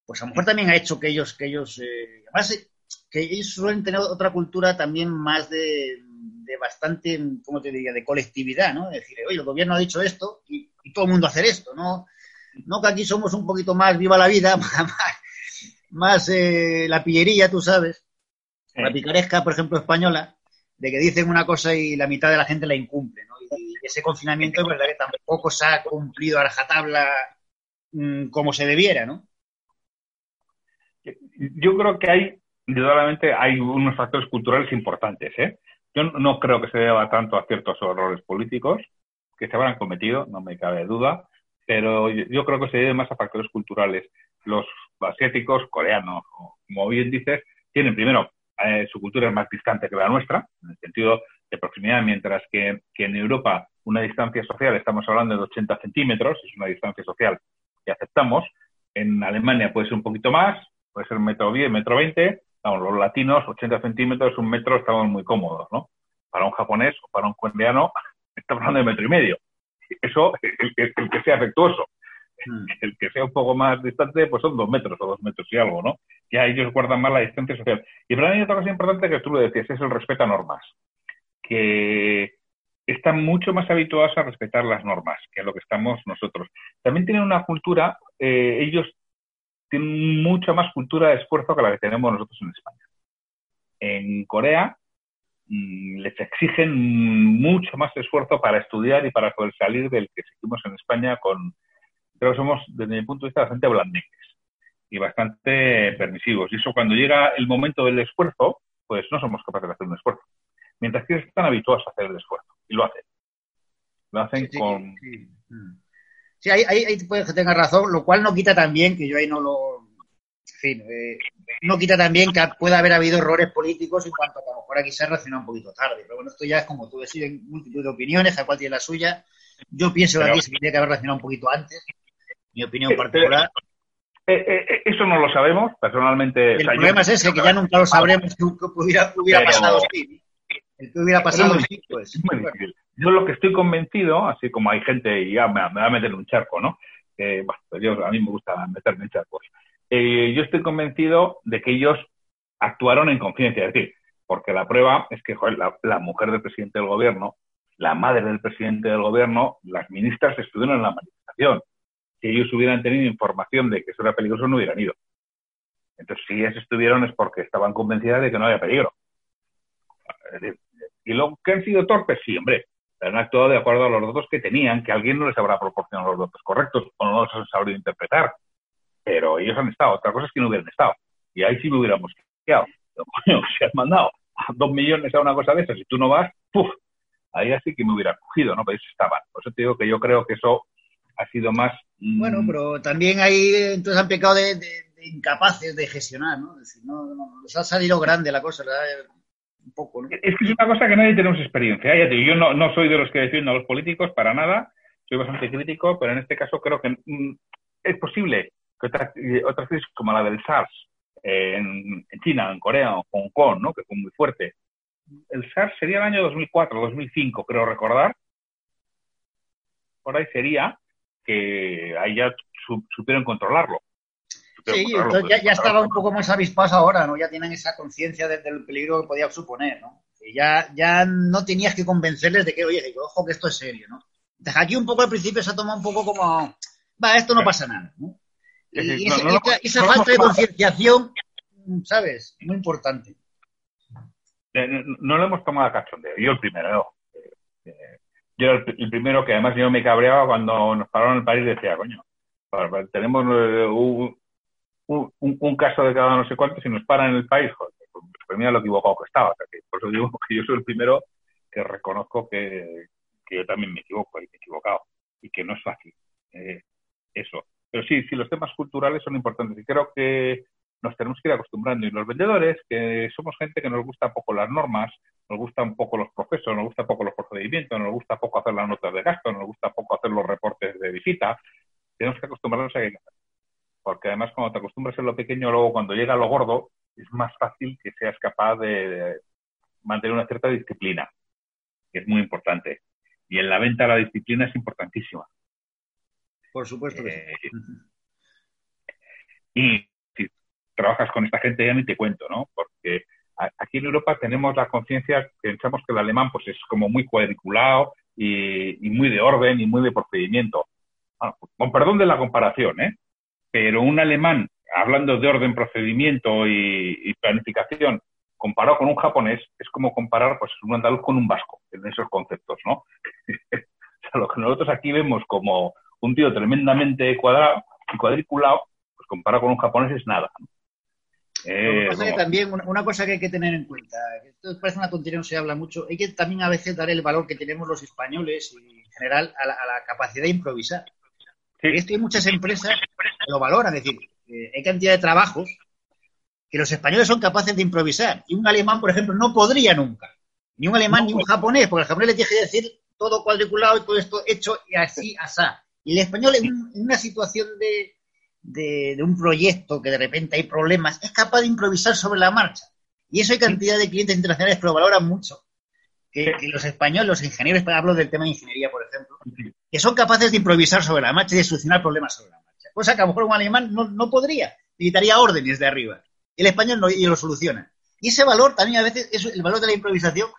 pues a lo mejor también ha hecho que ellos, que ellos, eh, además, que ellos suelen tener otra cultura también más de, de bastante, ¿cómo te diría?, de colectividad, ¿no? Es decir, oye, el gobierno ha dicho esto y, todo el mundo hacer esto, ¿no? No que aquí somos un poquito más viva la vida, más, más eh, la pillería, tú sabes, la picaresca, por ejemplo, española, de que dicen una cosa y la mitad de la gente la incumple, ¿no? Y, ese confinamiento es verdad que tampoco se ha cumplido a rajatabla mm, como se debiera, ¿no? Yo creo que hay, indudablemente, hay unos factores culturales importantes, ¿eh? Yo no creo que se deba tanto a ciertos errores políticos que se habrán cometido, no me cabe duda, pero yo creo que se debe más a factores culturales. Los asiáticos, coreanos, como bien dices, tienen primero eh, su cultura es más distante que la nuestra, en el sentido de proximidad, mientras que, en Europa una distancia social, estamos hablando de 80 centímetros, es una distancia social que aceptamos. En Alemania puede ser un poquito más, puede ser metro 10, metro 20. Vamos, los latinos, 80 centímetros, un metro, estamos muy cómodos, ¿no? Para un japonés o para un coreano, estamos hablando de metro y medio. Eso, el, el que sea afectuoso. Mm. El que sea un poco más distante, pues son dos metros o dos metros y algo, ¿no? Ya ellos guardan más la distancia social. Y para mí otra cosa importante que tú lo decías, es el respeto a normas. Que están mucho más habituados a respetar las normas que a lo que estamos nosotros. También tienen una cultura, eh, ellos tienen mucha más cultura de esfuerzo que la que tenemos nosotros en España. En Corea mm, les exigen mucho más esfuerzo para estudiar y para poder salir del que seguimos en España con, creo que somos, desde mi punto de vista, bastante blandengues y bastante permisivos. Y eso cuando llega el momento del esfuerzo, pues no somos capaces de hacer un esfuerzo. Mientras que están habituados a hacer el esfuerzo y lo hacen. Lo hacen con... Sí, ahí, ahí, puede que tenga razón, lo cual no quita también, que yo ahí no lo... En fin, eh, no quita también que pueda haber habido errores políticos en cuanto a que a lo mejor aquí se ha reaccionado un poquito tarde. Pero bueno, esto ya es como tú decides multitud de opiniones, a cual tiene la suya. Yo pienso que aquí se tiene que haber reaccionado un poquito antes mi opinión particular. Eh, eh, eh, eso no lo sabemos, personalmente. El problema es ese, que ya nunca lo sabremos qué hubiera, hubiera pasado sí. El que hubiera pasado sí, pues. Yo lo que estoy convencido, así como hay gente, y ya me, va a meter un charco, ¿no? bueno, pues yo, a mí me gusta meterme en charcos. yo estoy convencido de que ellos actuaron en conciencia, es decir, porque la prueba es que la, la, mujer del presidente del gobierno, la madre del presidente del gobierno, las ministras estuvieron en la manifestación si ellos hubieran tenido información de que eso era peligroso, no hubieran ido. Entonces, si ellos estuvieron es porque estaban convencidas de que no había peligro. Y lo que han sido torpes, sí, hombre, han actuado de acuerdo a los datos que tenían, que alguien no les habrá proporcionado los datos correctos o no los han sabido interpretar. Pero ellos han estado. Otra cosa es que no hubieran estado. Y ahí sí me hubiéramos quedado. si has mandado a dos millones a una cosa de esas y tú no vas, ¡puf! Ahí así que me hubiera cogido, ¿no? Pero ellos estaban. Por eso te digo que yo creo que eso ha sido más... Bueno, pero también ahí entonces han pecado de, incapaces de gestionar, ¿no? Es decir, no, no, les ha salido grande la cosa, ¿verdad? Un poco, ¿no? Es que es una cosa que nadie tenemos experiencia. yo no, no soy de los que defiendo a los políticos para nada, soy bastante crítico, pero en este caso creo que mm, es posible que otra, otra crisis como la del SARS en, China, en Corea, en Hong Kong, ¿no? que fue muy fuerte. El SARS sería el año 2004, 2005, creo recordar. Por ahí sería que ahí ya supieron controlarlo. sí, entonces ya, estaba un poco más avispados ahora, ¿no? Ya tienen esa conciencia del peligro que podía suponer, ¿no? ya, ya no tenías que convencerles de que, oye, ojo que esto es serio, ¿no? Aquí un poco al principio se ha tomado un poco como, va, esto no pasa nada, ¿no? Y, esa, falta de concienciación, ¿sabes? Muy importante. Eh, no lo hemos tomado a cachondeo. Yo el primero. Eh, yo el, el, primero que además yo me cabreaba cuando nos pararon el país decía, coño, tenemos eh, un, un, caso de cada no sé cuántos y nos paran en el país, joder, pues mira lo equivocado que estaba. por eso digo que yo soy el primero que reconozco que, que yo también me equivoco y me he equivocado y que no es fácil. eso. Pero sí, sí, los temas culturales son importantes y creo que nos tenemos que ir acostumbrando. Y los vendedores, que somos gente que nos gusta poco las normas, nos gusta un poco los procesos, nos gusta poco los procedimientos, nos gusta poco hacer las notas de gasto, nos gusta poco hacer los reportes de visita, tenemos que acostumbrarnos a que porque además cuando te acostumbras a lo pequeño, luego cuando llega lo gordo, es más fácil que seas capaz de mantener una cierta disciplina, que es muy importante. Y en la venta la disciplina es importantísima. Por supuesto que sí. Y si trabajas con esta gente ya ni te cuento, ¿no? Porque aquí en Europa tenemos la conciencia, pensamos que el alemán pues es como muy cuadriculado y, muy de orden y muy de procedimiento. con perdón de la comparación, ¿eh? Pero un alemán, hablando de orden, procedimiento y, planificación, comparado con un japonés, es como comparar pues un andaluz con un vasco, en esos conceptos, ¿no? o sea, lo que nosotros aquí vemos como un tío tremendamente cuadrado y cuadriculado, pues comparado con un japonés es nada. Eh, también una, cosa que hay que tener en cuenta, esto parece una tontería, no se habla mucho, hay que también a veces dar el valor que tenemos los españoles y en general a la, capacidad de improvisar. Esto hay muchas empresas que lo valoran, es decir, eh, hay cantidad de trabajos que los españoles son capaces de improvisar y un alemán, por ejemplo, no podría nunca, ni un alemán ni un japonés, porque el japonés le tiene que decir todo cuadriculado y todo esto hecho y así, asá. Y el español en, una situación de, un proyecto que de repente hay problemas, es capaz de improvisar sobre la marcha. Y eso hay cantidad de clientes internacionales que lo valoran mucho. Que, los españoles, los ingenieros, hablo del tema de ingeniería, por ejemplo, que son capaces de improvisar sobre la marcha y de solucionar problemas sobre la marcha. Cosa que a lo mejor un alemán no, podría, necesitaría órdenes de arriba. El español no, y lo soluciona. Y ese valor también a veces, es el valor de la improvisación,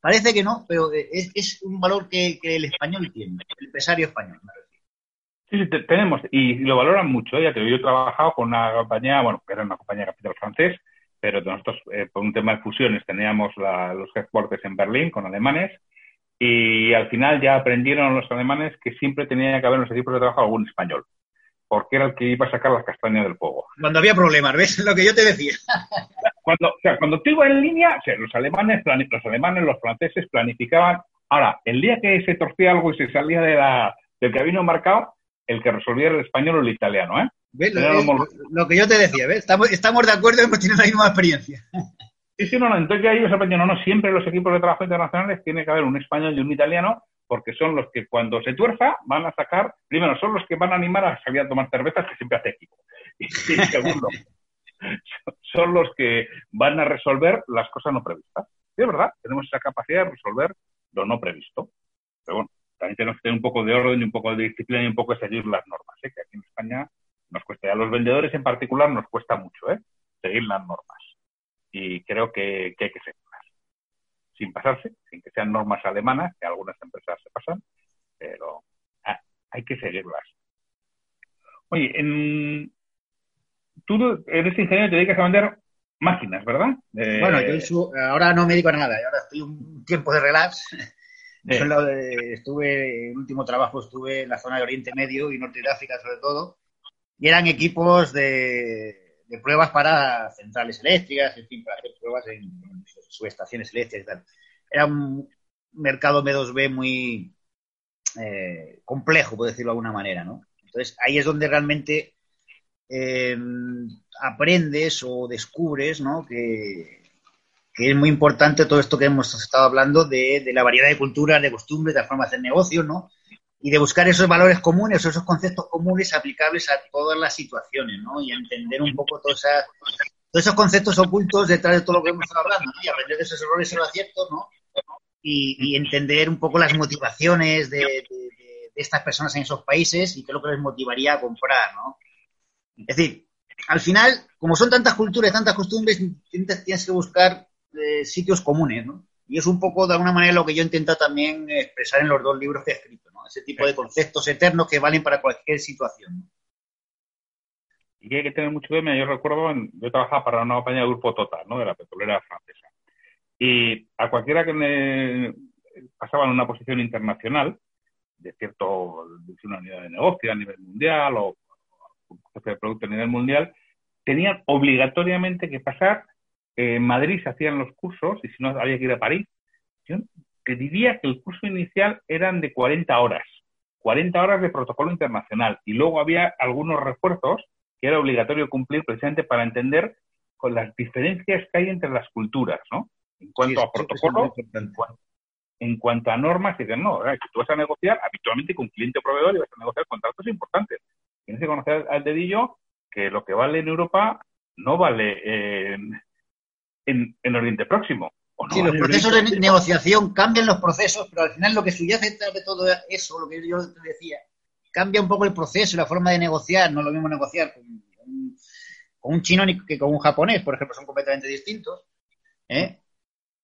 parece que no, pero es, un valor que, el español tiene, el empresario español. Sí, sí, tenemos, y lo valoran mucho. ¿eh? Ya te yo he trabajado con una compañía, bueno, que era una compañía de capital francés, pero nosotros, eh, por un tema de fusiones, teníamos los headquarters en Berlín con alemanes, y al final ya aprendieron los alemanes que siempre tenía que haber en los equipos de trabajo algún español, porque era el que iba a sacar las castañas del fuego. Cuando había problemas, ¿ves? Lo que yo te decía. Cuando, o sea, cuando tú ibas en línea, o sea, los alemanes, los alemanes, los franceses planificaban. Ahora, el día que se torcía algo y se salía de la, del camino marcado, el que resolvía el español o el italiano, ¿eh? Lo, que yo te decía, ¿ves? Estamos, estamos de acuerdo, hemos tenido la misma experiencia. Sí, sí, no, no, entonces ya ellos aprendieron, no, no, siempre los equipos de trabajo internacionales tiene que haber un español y un italiano, porque son los que cuando se tuerza van a sacar, primero, son los que van a animar a salir a tomar cervezas, que siempre hace equipo. Y, segundo, son los que van a resolver las cosas no previstas. Y es verdad, tenemos esa capacidad de resolver lo no previsto. Pero bueno, también tenemos que tener un poco de orden y un poco de disciplina y un poco de seguir las normas, ¿eh? que aquí en España nos cuesta, a los vendedores en particular nos cuesta mucho ¿eh? seguir las normas. Y creo que, hay que seguirlas. Sin pasarse, sin que sean normas alemanas, que algunas empresas se pasan, pero ah, hay que seguirlas. Oye, en, tú eres ingeniero y te dedicas a vender máquinas, ¿verdad? bueno, yo ahora no me dedico a nada, ahora estoy un tiempo de relax estuve, el último trabajo estuve en la zona de Oriente Medio y Norte de África sobre todo, y eran equipos de, pruebas para centrales eléctricas, en fin, para hacer pruebas en, subestaciones eléctricas y tal. Era un mercado M2B muy eh, complejo, por decirlo de alguna manera, ¿no? Entonces, ahí es donde realmente eh, aprendes o descubres, ¿no? Que, que es muy importante todo esto que hemos estado hablando de, la variedad de culturas, de costumbres, de formas de negocio, ¿no? Y de buscar esos valores comunes, esos conceptos comunes aplicables a todas las situaciones, ¿no? Y entender un poco todas todos esos conceptos ocultos detrás de todo lo que hemos estado hablando, ¿no? Y aprender de esos errores y los aciertos, ¿no? Y, entender un poco las motivaciones de, estas personas en esos países y qué es lo que les motivaría a comprar, ¿no? Es decir, al final, como son tantas culturas, tantas costumbres, tienes que buscar eh, sitios comunes, ¿no? Y es un poco, de alguna manera, lo que yo intento también expresar en los dos libros que he escrito, ¿no? Ese tipo de conceptos eternos que valen para cualquier situación. Y que hay que tener mucho cuidado. Yo recuerdo, yo trabajaba para una compañía de grupo Total, ¿no? De la petrolera francesa. Y a cualquiera que me pasaba en una posición internacional, de cierto, de una unidad de negocio a nivel mundial o jefe de producto a nivel mundial, tenían obligatoriamente que pasar en Madrid se hacían los cursos y si no había que ir a París. Yo te diría que el curso inicial eran de 40 horas, 40 horas de protocolo internacional y luego había algunos refuerzos que era obligatorio cumplir precisamente para entender con las diferencias que hay entre las culturas, ¿no? En cuanto a protocolo, en cuanto, a normas, y dicen, no, si tú vas a negociar habitualmente con cliente o proveedor y vas a negociar contratos importantes. Tienes que conocer al dedillo que lo que vale en Europa no vale en, en, Oriente Próximo. Sí, los procesos de negociación cambian los procesos, pero al final lo que subyace de todo eso, lo que yo te decía, cambia un poco el proceso y la forma de negociar. No es lo mismo negociar con, un chino que con un japonés, por ejemplo, son completamente distintos. ¿eh?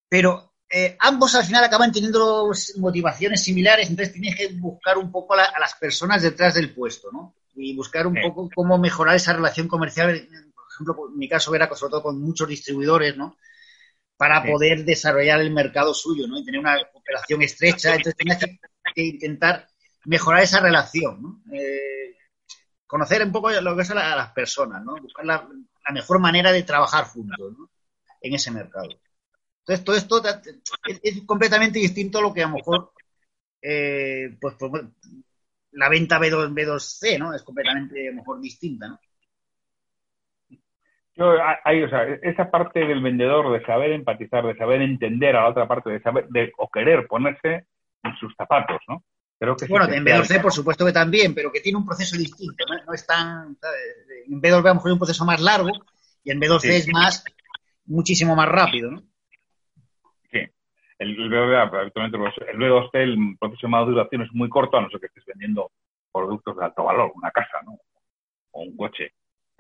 Pero eh, ambos al final acaban teniendo motivaciones similares, entonces tienes que buscar un poco a, las personas detrás del puesto, ¿no? Y buscar un poco cómo mejorar esa relación comercial ejemplo, en mi caso era sobre todo con muchos distribuidores, ¿no? Para poder desarrollar el mercado suyo, ¿no? Y tener una operación estrecha. Entonces tenía que, intentar mejorar esa relación, ¿no? Eh, conocer un poco lo que son a las personas, ¿no? Buscar la, mejor manera de trabajar juntos, ¿no? En ese mercado. Entonces, todo esto es, completamente distinto a lo que a lo mejor, eh, pues, pues la venta B2, B2C, ¿no? Es completamente, a lo mejor, distinta, ¿no? Yo, hay, o sea, esa parte del vendedor de saber empatizar, de saber entender a la otra parte, de saber de, o querer ponerse en sus zapatos, ¿no? Creo que bueno, en B2C por supuesto que también, pero que tiene un proceso distinto, ¿no? no es tan... En B2B a lo mejor es un proceso más largo y en B2C es más, muchísimo más rápido, ¿no? Sí. El, B2B, el B2C, el proceso de maduración es muy corto, a no ser que estés vendiendo productos de alto valor, una casa, ¿no? O un coche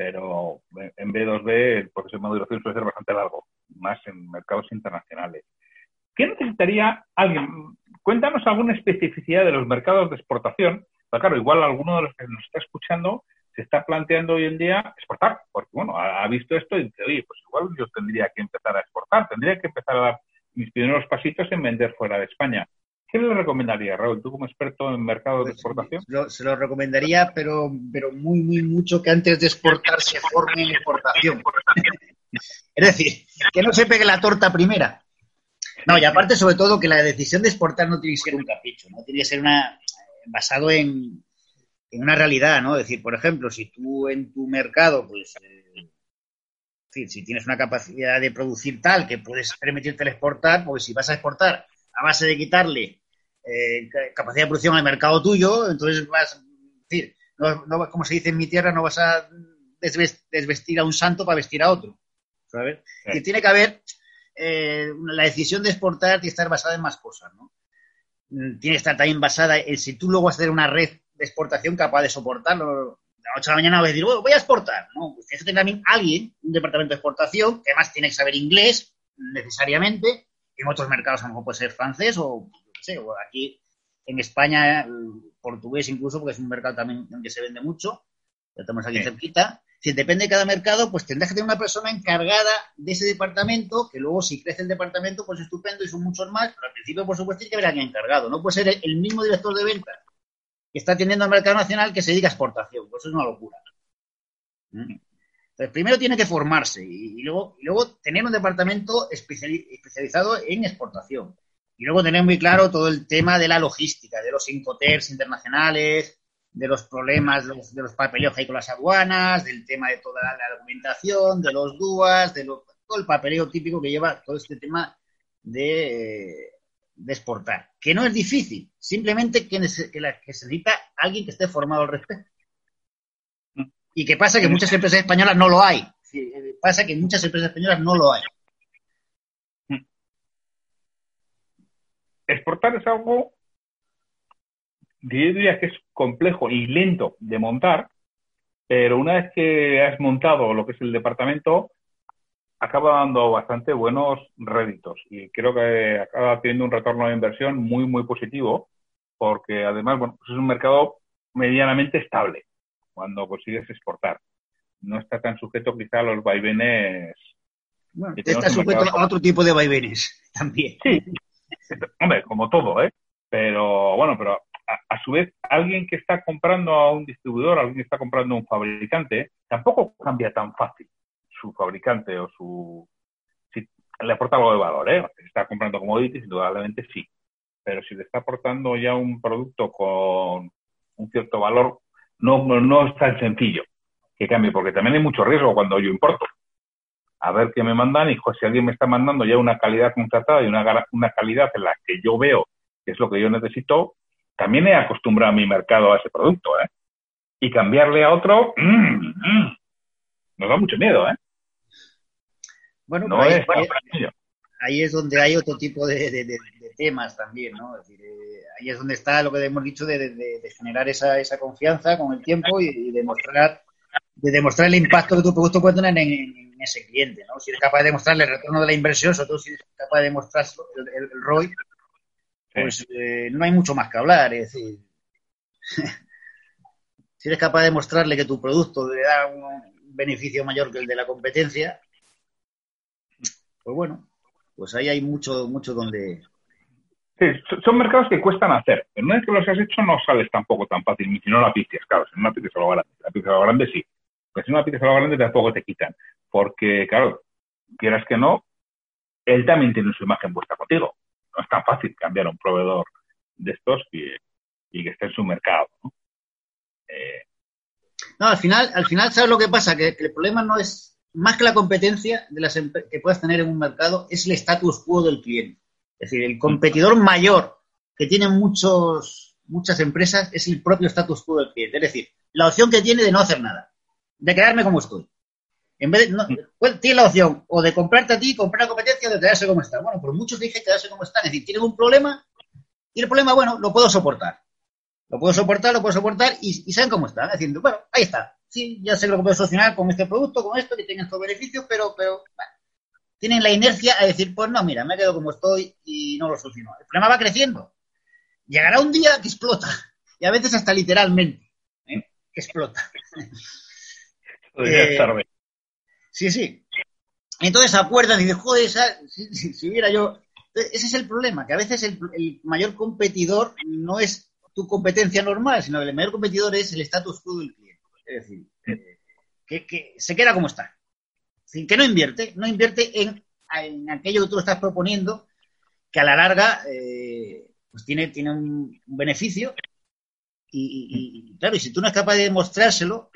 pero en B2B el proceso de maduración suele ser bastante largo, más en mercados internacionales. ¿Qué necesitaría alguien? Cuéntanos alguna especificidad de los mercados de exportación. Pero claro, igual alguno de los que nos está escuchando se está planteando hoy en día exportar, porque bueno, ha, visto esto y dice, oye, pues igual yo tendría que empezar a exportar, tendría que empezar a dar mis primeros pasitos en vender fuera de España. ¿Qué le recomendaría, Raúl, tú como experto en mercado de pues, exportación? se lo recomendaría, pero, pero muy, muy mucho que antes de exportar se forme en exportación. es decir, que no se pegue la torta primera. No, y aparte, sobre todo, que la decisión de exportar no tiene que ser un capricho, ¿no? Tiene que ser una basado en, una realidad, ¿no? Es decir, por ejemplo, si tú en tu mercado, pues, eh, si tienes una capacidad de producir tal que puedes permitirte el exportar, pues si vas a exportar a base de quitarle eh, capacidad de producción al mercado tuyo, entonces vas, decir, no, como se dice en mi tierra, no vas a desvestir a un santo para vestir a otro. ¿sabes? Y tiene que haber eh, la decisión de exportar tiene que estar basada en más cosas, ¿no? Mm, tiene que estar también basada en si tú luego vas a hacer una red de exportación capaz de soportarlo. De la noche a la mañana vas a decir, voy a exportar, ¿no? Pues tienes que tener también alguien, un departamento de exportación, que además tiene que saber inglés necesariamente, en otros mercados a lo mejor puede ser francés o o aquí en España, portugués incluso, porque es un mercado también en que se vende mucho, lo tenemos aquí cerquita. Si depende de cada mercado, pues tendrás que tener una persona encargada de ese departamento, que luego si crece el departamento, pues estupendo y son muchos más, pero al principio, por supuesto, tiene que haber alguien encargado. No puede ser el mismo director de ventas que está atendiendo al mercado nacional que se dedica a exportación, pues eso es una locura. ¿Mm? Primero tiene que formarse y, luego, y luego tener un departamento especializado en exportación. Y luego tener muy claro todo el tema de la logística, de los incoters internacionales, de los problemas de los, papeleos que hay con las aduanas, del tema de toda la documentación, de los DUAS, de todo el papeleo típico que lleva todo este tema de, exportar. Que no es difícil, simplemente que, la, que necesita alguien que esté formado al respecto. ¿Y qué pasa? Que muchas empresas españolas no lo hay. Pasa que en muchas empresas españolas no lo hay. Exportar es algo, diría que es complejo y lento de montar, pero una vez que has montado lo que es el departamento, acaba dando bastante buenos réditos y creo que acaba teniendo un retorno de inversión muy, muy positivo porque además, bueno, pues es un mercado medianamente estable cuando consigues exportar. No está tan sujeto quizá a los vaivenes. Bueno, está sujeto a otro tipo de vaivenes también. Sí, hombre, como todo, ¿eh? Pero bueno, pero a, a, su vez, alguien que está comprando a un distribuidor, alguien que está comprando a un fabricante, tampoco cambia tan fácil su fabricante o su... Si le aporta algo de valor, ¿eh? Si está comprando commodities, indudablemente sí. Pero si le está aportando ya un producto con un cierto valor, no, no es tan sencillo que cambie, porque también hay mucho riesgo cuando yo importo. A ver qué me mandan y si alguien me está mandando ya una calidad contratada y una, una calidad en la que yo veo que es lo que yo necesito, también he acostumbrado a mi mercado a ese producto, ¿eh? Y cambiarle a otro, mmm, mmm, nos da mucho miedo, ¿eh? Bueno, ahí, es, donde hay otro tipo de, temas también, ¿no? Es decir, eh, ahí es donde está lo que hemos dicho de, generar esa, esa, confianza con el tiempo y, demostrar de demostrar el impacto que tu producto puede tener en, ese cliente, ¿no? Si eres capaz de demostrarle el retorno de la inversión, sobre todo si eres capaz de demostrar el, ROI, pues eh, no hay mucho más que hablar, es decir, si eres capaz de demostrarle que tu producto le da un beneficio mayor que el de la competencia, pues bueno, pues ahí hay mucho, mucho donde... Son mercados que cuestan hacer, pero una vez que los has hecho no sales tampoco tan fácil, si no la piques, claro, si no la piques a lo grande, la piques a lo grande sí, pero si no la piques a lo grande tampoco te quitan, porque claro, quieras que no, él también tiene su imagen puesta contigo, no es tan fácil cambiar a un proveedor de estos y, que esté en su mercado, ¿no? Eh, no, al final, al final, ¿sabes lo que pasa? que el problema no es más que la competencia de las que puedas tener en un mercado, es el status quo del cliente. Es decir, el competidor mayor que tienen muchos, muchas empresas es el propio status quo del cliente. Es decir, la opción que tiene de no hacer nada, de quedarme como estoy. En vez de, pues, tiene la opción o de comprarte a ti, comprar la competencia, o de quedarse como está. Bueno, por muchos dije quedarse como está. Es decir, tienen un problema y el problema, bueno, lo puedo soportar. Lo puedo soportar, lo puedo soportar y, y saben cómo está. Diciendo, bueno, ahí está sí, ya sé lo que puedo solucionar con este producto, con esto, que tenga estos beneficios, pero, pero bueno, tienen la inercia a decir, pues no, mira, me quedo como estoy y no lo soluciono. El problema va creciendo. Llegará un día que explota, y a veces hasta literalmente, ¿eh? que explota. eh, sí, sí. Entonces acuerdan y dicen, joder, si, si, hubiera yo... Ese es el problema, que a veces el, el mayor competidor no es tu competencia normal, sino que el mayor competidor es el status quo del cliente. Es decir, que, se queda como está. Que no invierte, no invierte en, aquello que tú estás proponiendo, que a la larga eh, pues tiene, tiene un, beneficio. Y, claro, y si tú no es capaz de demostrárselo,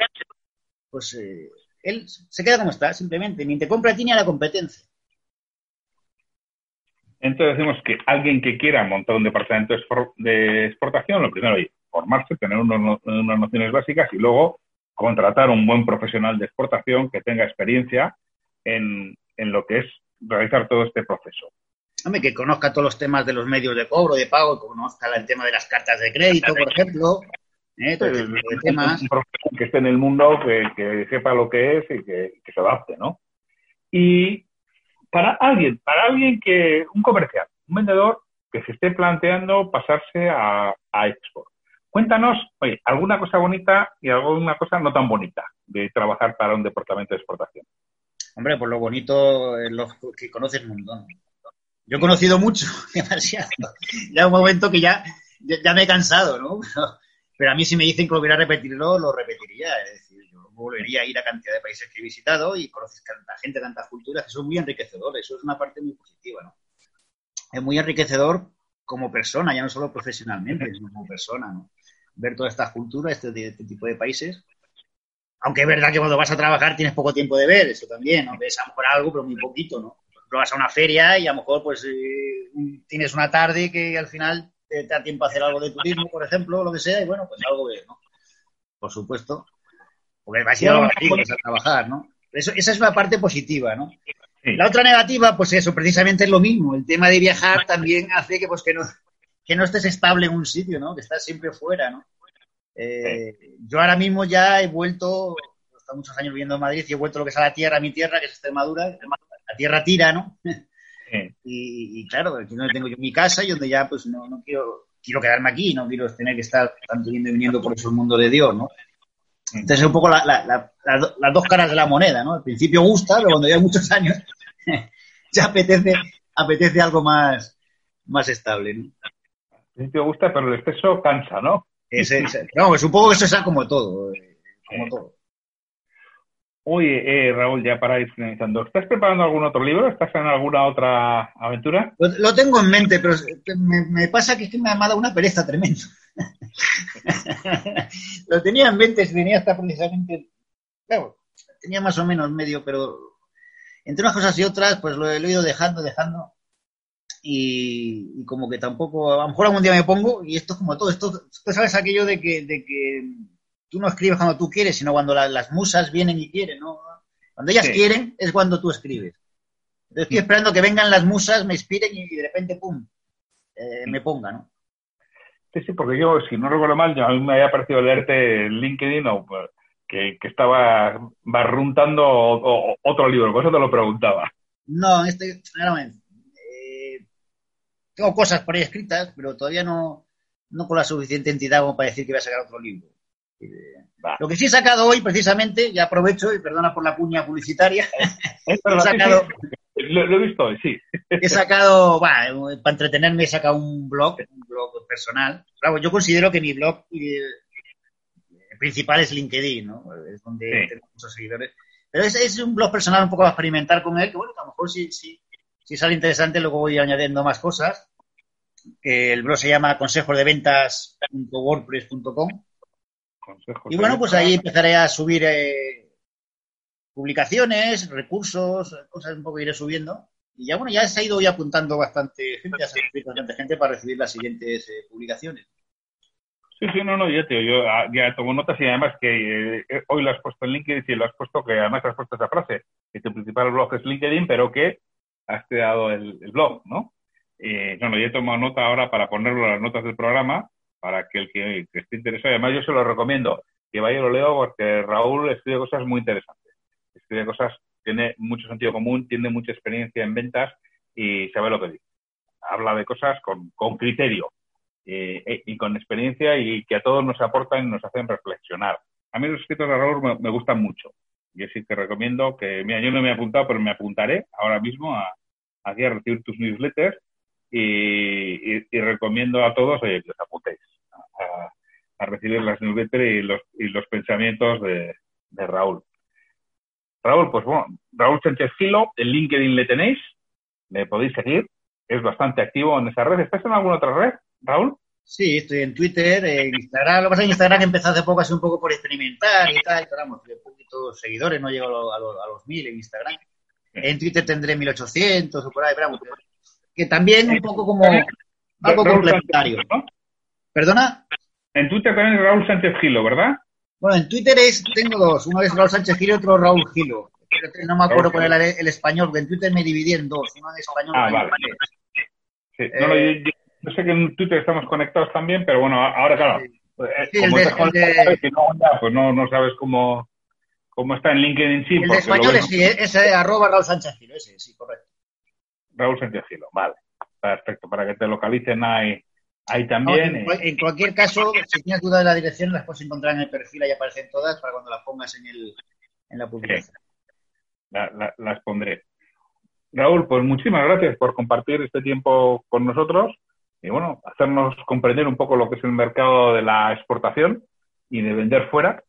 pues eh, él se queda como está, simplemente. Ni te compra a ti ni a la competencia. Entonces decimos que alguien que quiera montar un departamento de exportación, lo primero es formarse, tener unas nociones básicas y luego contratar un buen profesional de exportación que tenga experiencia en, lo que es realizar todo este proceso. Hombre, que conozca todos los temas de los medios de cobro, de pago, que conozca el tema de las cartas de crédito, por ejemplo. ¿eh? que esté en el mundo, que, sepa lo que es y que, se adapte, ¿no? Y para alguien, para alguien que, un comercial, un vendedor que se esté planteando pasarse a, a export. Cuéntanos, oye, alguna cosa bonita y alguna cosa no tan bonita de trabajar para un departamento de exportación. Hombre, pues lo bonito es lo que conoces un montón. Yo he conocido mucho, demasiado. Ya un momento que ya, ya, me he cansado, ¿no? Pero, a mí si me dicen que volviera a repetirlo, lo repetiría. Es decir, yo volvería a ir a cantidad de países que he visitado y conoces tanta gente, tantas culturas, que son muy enriquecedores. Eso es una parte muy positiva, ¿no? Es muy enriquecedor como persona, ya no solo profesionalmente, sino como persona, ¿no? ver toda esta cultura, este, este, tipo de países. Aunque es verdad que cuando vas a trabajar tienes poco tiempo de ver, eso también, ¿no? Ves a lo mejor algo, pero muy poquito, ¿no? Por vas a una feria y a lo mejor pues eh, tienes una tarde que al final te, da tiempo a hacer algo de turismo, por ejemplo, o lo que sea, y bueno, pues algo ves, ¿no? Por supuesto. Porque vas a ir a, a trabajar, ¿no? Eso, esa es una parte positiva, ¿no? La otra negativa, pues eso, precisamente es lo mismo. El tema de viajar también hace que, pues, que no, que no estés estable en un sitio, ¿no? Que estás siempre fuera, ¿no? Eh, yo ahora mismo ya he vuelto, he estado muchos años viviendo en Madrid y he vuelto lo que es a la tierra, a mi tierra, que es Extremadura. La tierra tira, ¿no? Y, claro, aquí no tengo yo mi casa y donde ya pues no, no quiero, quiero quedarme aquí, no quiero tener que estar tanto yendo y viniendo por eso el mundo de Dios, ¿no? Entonces es un poco la, las dos caras de la moneda, ¿no? Al principio gusta, pero cuando lleva muchos años ya apetece, apetece algo más, más estable, ¿no? Al principio gusta, pero el exceso cansa, ¿no? No, pues supongo que eso es como todo, eh, como todo. Oye, eh, Raúl, ya para ir finalizando, ¿estás preparando algún otro libro? ¿Estás en alguna otra aventura? Lo, tengo en mente, pero me, pasa que es que me ha dado una pereza tremenda. lo tenía en mente, tenía hasta precisamente, claro, tenía más o menos medio, pero entre unas cosas y otras, pues lo, he ido dejando, dejando. Y, como que tampoco, a lo mejor algún día me pongo, y esto es como todo, esto, sabes aquello de que, de que tú no escribes cuando tú quieres, sino cuando las musas vienen y quieren, ¿no? Cuando ellas quieren es cuando tú escribes. estoy mm. esperando que vengan las musas, me inspiren y de repente, ¡pum!, eh, me ponga, ¿no? Sí, sí, porque yo, si no recuerdo mal, a mí me había parecido leerte en LinkedIn o que, que estaba barruntando otro libro, por eso te lo preguntaba. No, este, eh, tengo cosas por ahí escritas, pero todavía no, no con la suficiente entidad como para decir que voy a sacar otro libro. Lo que sí he sacado hoy, precisamente, ya aprovecho y perdona por la cuña publicitaria. he sacado, lo, he visto hoy, sí. he sacado, para entretenerme, he sacado un blog, un blog personal. Claro, yo considero que mi blog eh, principal es LinkedIn, ¿no? Es donde tengo muchos seguidores. Pero es, un blog personal un poco a experimentar con él, que bueno, a lo mejor si, si, si sale interesante, luego voy añadiendo más cosas. Que el blog se llama consejosdeventas.wordpress.com y bueno, pues ahí empezaré a subir eh, publicaciones, recursos, cosas un poco iré subiendo. Y ya bueno, ya se ha ido apuntando bastante gente, ya se ha inscrito bastante gente para recibir las siguientes eh, publicaciones. Sí, sí, no, no, ya te yo ah, ya tomo notas y además que eh, hoy lo has puesto en LinkedIn y lo has puesto que además has puesto esa frase, que tu principal blog es LinkedIn, pero que has creado el, blog, ¿no? Eh, no, no, yo he tomado nota ahora para ponerlo en las notas del programa para que el que, esté interesado, además yo se lo recomiendo, que vaya y lo leo porque Raúl escribe cosas muy interesantes. Escribe cosas, tiene mucho sentido común, tiene mucha experiencia en ventas y sabe lo que dice. Habla de cosas con, criterio eh, eh, y con experiencia y que a todos nos aportan y nos hacen reflexionar. A mí los escritos de Raúl me, gustan mucho. Yo sí te recomiendo que, mira, yo no me he apuntado, pero me apuntaré ahora mismo a, a, a recibir tus newsletters y, recomiendo a todos que os apuntéis a, recibir las newsletters y los, pensamientos de, Raúl. Raúl, pues bueno, Raúl Sánchez Gilo, en LinkedIn le tenéis, le podéis seguir, es bastante activo en esa red. ¿Estás en alguna otra red, Raúl? Sí, estoy en Twitter, en Instagram. Lo que pasa es que Instagram empezó hace poco, así un poco por experimentar y tal. Pero vamos, poquitos seguidores, no llego a, los, a los mil en Instagram. En Twitter tendré 1800 o por ahí, pero vamos, que también un poco como algo complementario. ¿Perdona? En Twitter también es Raúl Sánchez Gilo, ¿verdad? Bueno, en Twitter es, tengo dos. Uno es Raúl Sánchez Gilo y otro Raúl Gilo. No me acuerdo cuál era el, español, porque en Twitter me dividí en dos. Uno en español ah, vale. Sí. No, eh, yo, sé que en Twitter estamos conectados también, pero bueno, ahora claro. Pues, eh, sí, como el de, pues no, no sabes cómo, cómo está en LinkedIn sí. El de español es, sí, es eh, arroba Raúl Sánchez Gilo, ese, sí, correcto. Raúl Sánchez Gilo, vale. Perfecto, para que te localicen ahí Ahí también. Eh. en, cualquier caso, si tienes duda de la dirección, las puedes encontrar en el perfil, ahí aparecen todas para cuando las pongas en, el, en la publicación. las pondré. Raúl, pues muchísimas gracias por compartir este tiempo con nosotros y bueno, hacernos comprender un poco lo que es el mercado de la exportación y de vender fuera.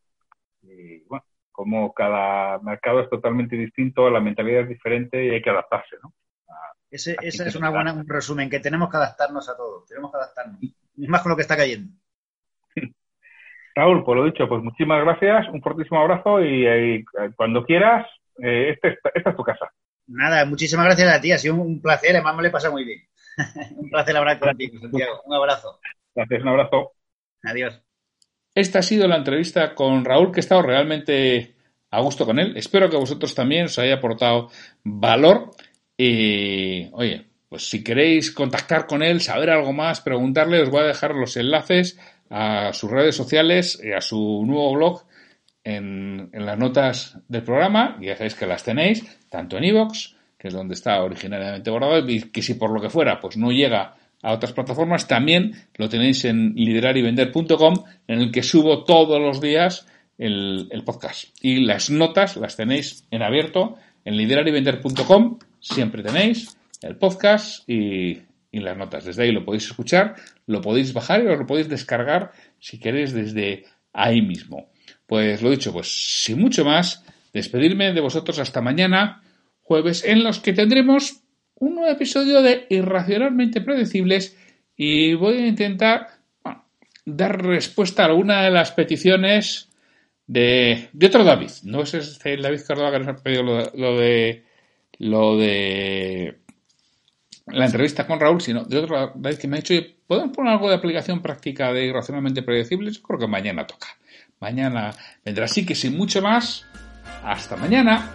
Y bueno, como cada mercado es totalmente distinto, la mentalidad es diferente y hay que adaptarse, ¿no? Ese, es una buena, un resumen, que tenemos que adaptarnos a todo, tenemos que adaptarnos. Es más con lo que está cayendo. Raúl, por lo dicho, pues muchísimas gracias, un fortísimo abrazo y, cuando quieras, eh, este, esta es tu casa. Nada, muchísimas gracias a ti, ha sido un placer, además me le pasa muy bien. un placer hablar contigo, Santiago. Un abrazo. Gracias, un abrazo. Adiós. Esta ha sido la entrevista con Raúl, que ha estado realmente a gusto con él. Espero que a vosotros también os haya aportado valor. Y, oye, pues si queréis contactar con él, saber algo más, preguntarle, os voy a dejar los enlaces a sus redes sociales y a su nuevo blog en, las notas del programa. Ya sabéis que las tenéis, tanto en iVoox, que es donde está originariamente guardado, y que si por lo que fuera, pues no llega a otras plataformas, también lo tenéis en liderarivender.com, en el que subo todos los días el, podcast. Y las notas las tenéis en abierto en liderarivender.com, siempre tenéis el podcast y, las notas. Desde ahí lo podéis escuchar, lo podéis bajar y lo podéis descargar si queréis desde ahí mismo. Pues lo dicho, pues sin mucho más, despedirme de vosotros hasta mañana, jueves, en los que tendremos un nuevo episodio de Irracionalmente Predecibles y voy a intentar dar respuesta a alguna de las peticiones de, otro David. No es este David Córdoba que nos ha pedido lo, de lo de la entrevista con Raúl, sino de otro David que me ha dicho, ¿podemos poner algo de aplicación práctica de irracionalmente predecibles? Creo que mañana toca. Mañana vendrá así que sin mucho más. Hasta mañana.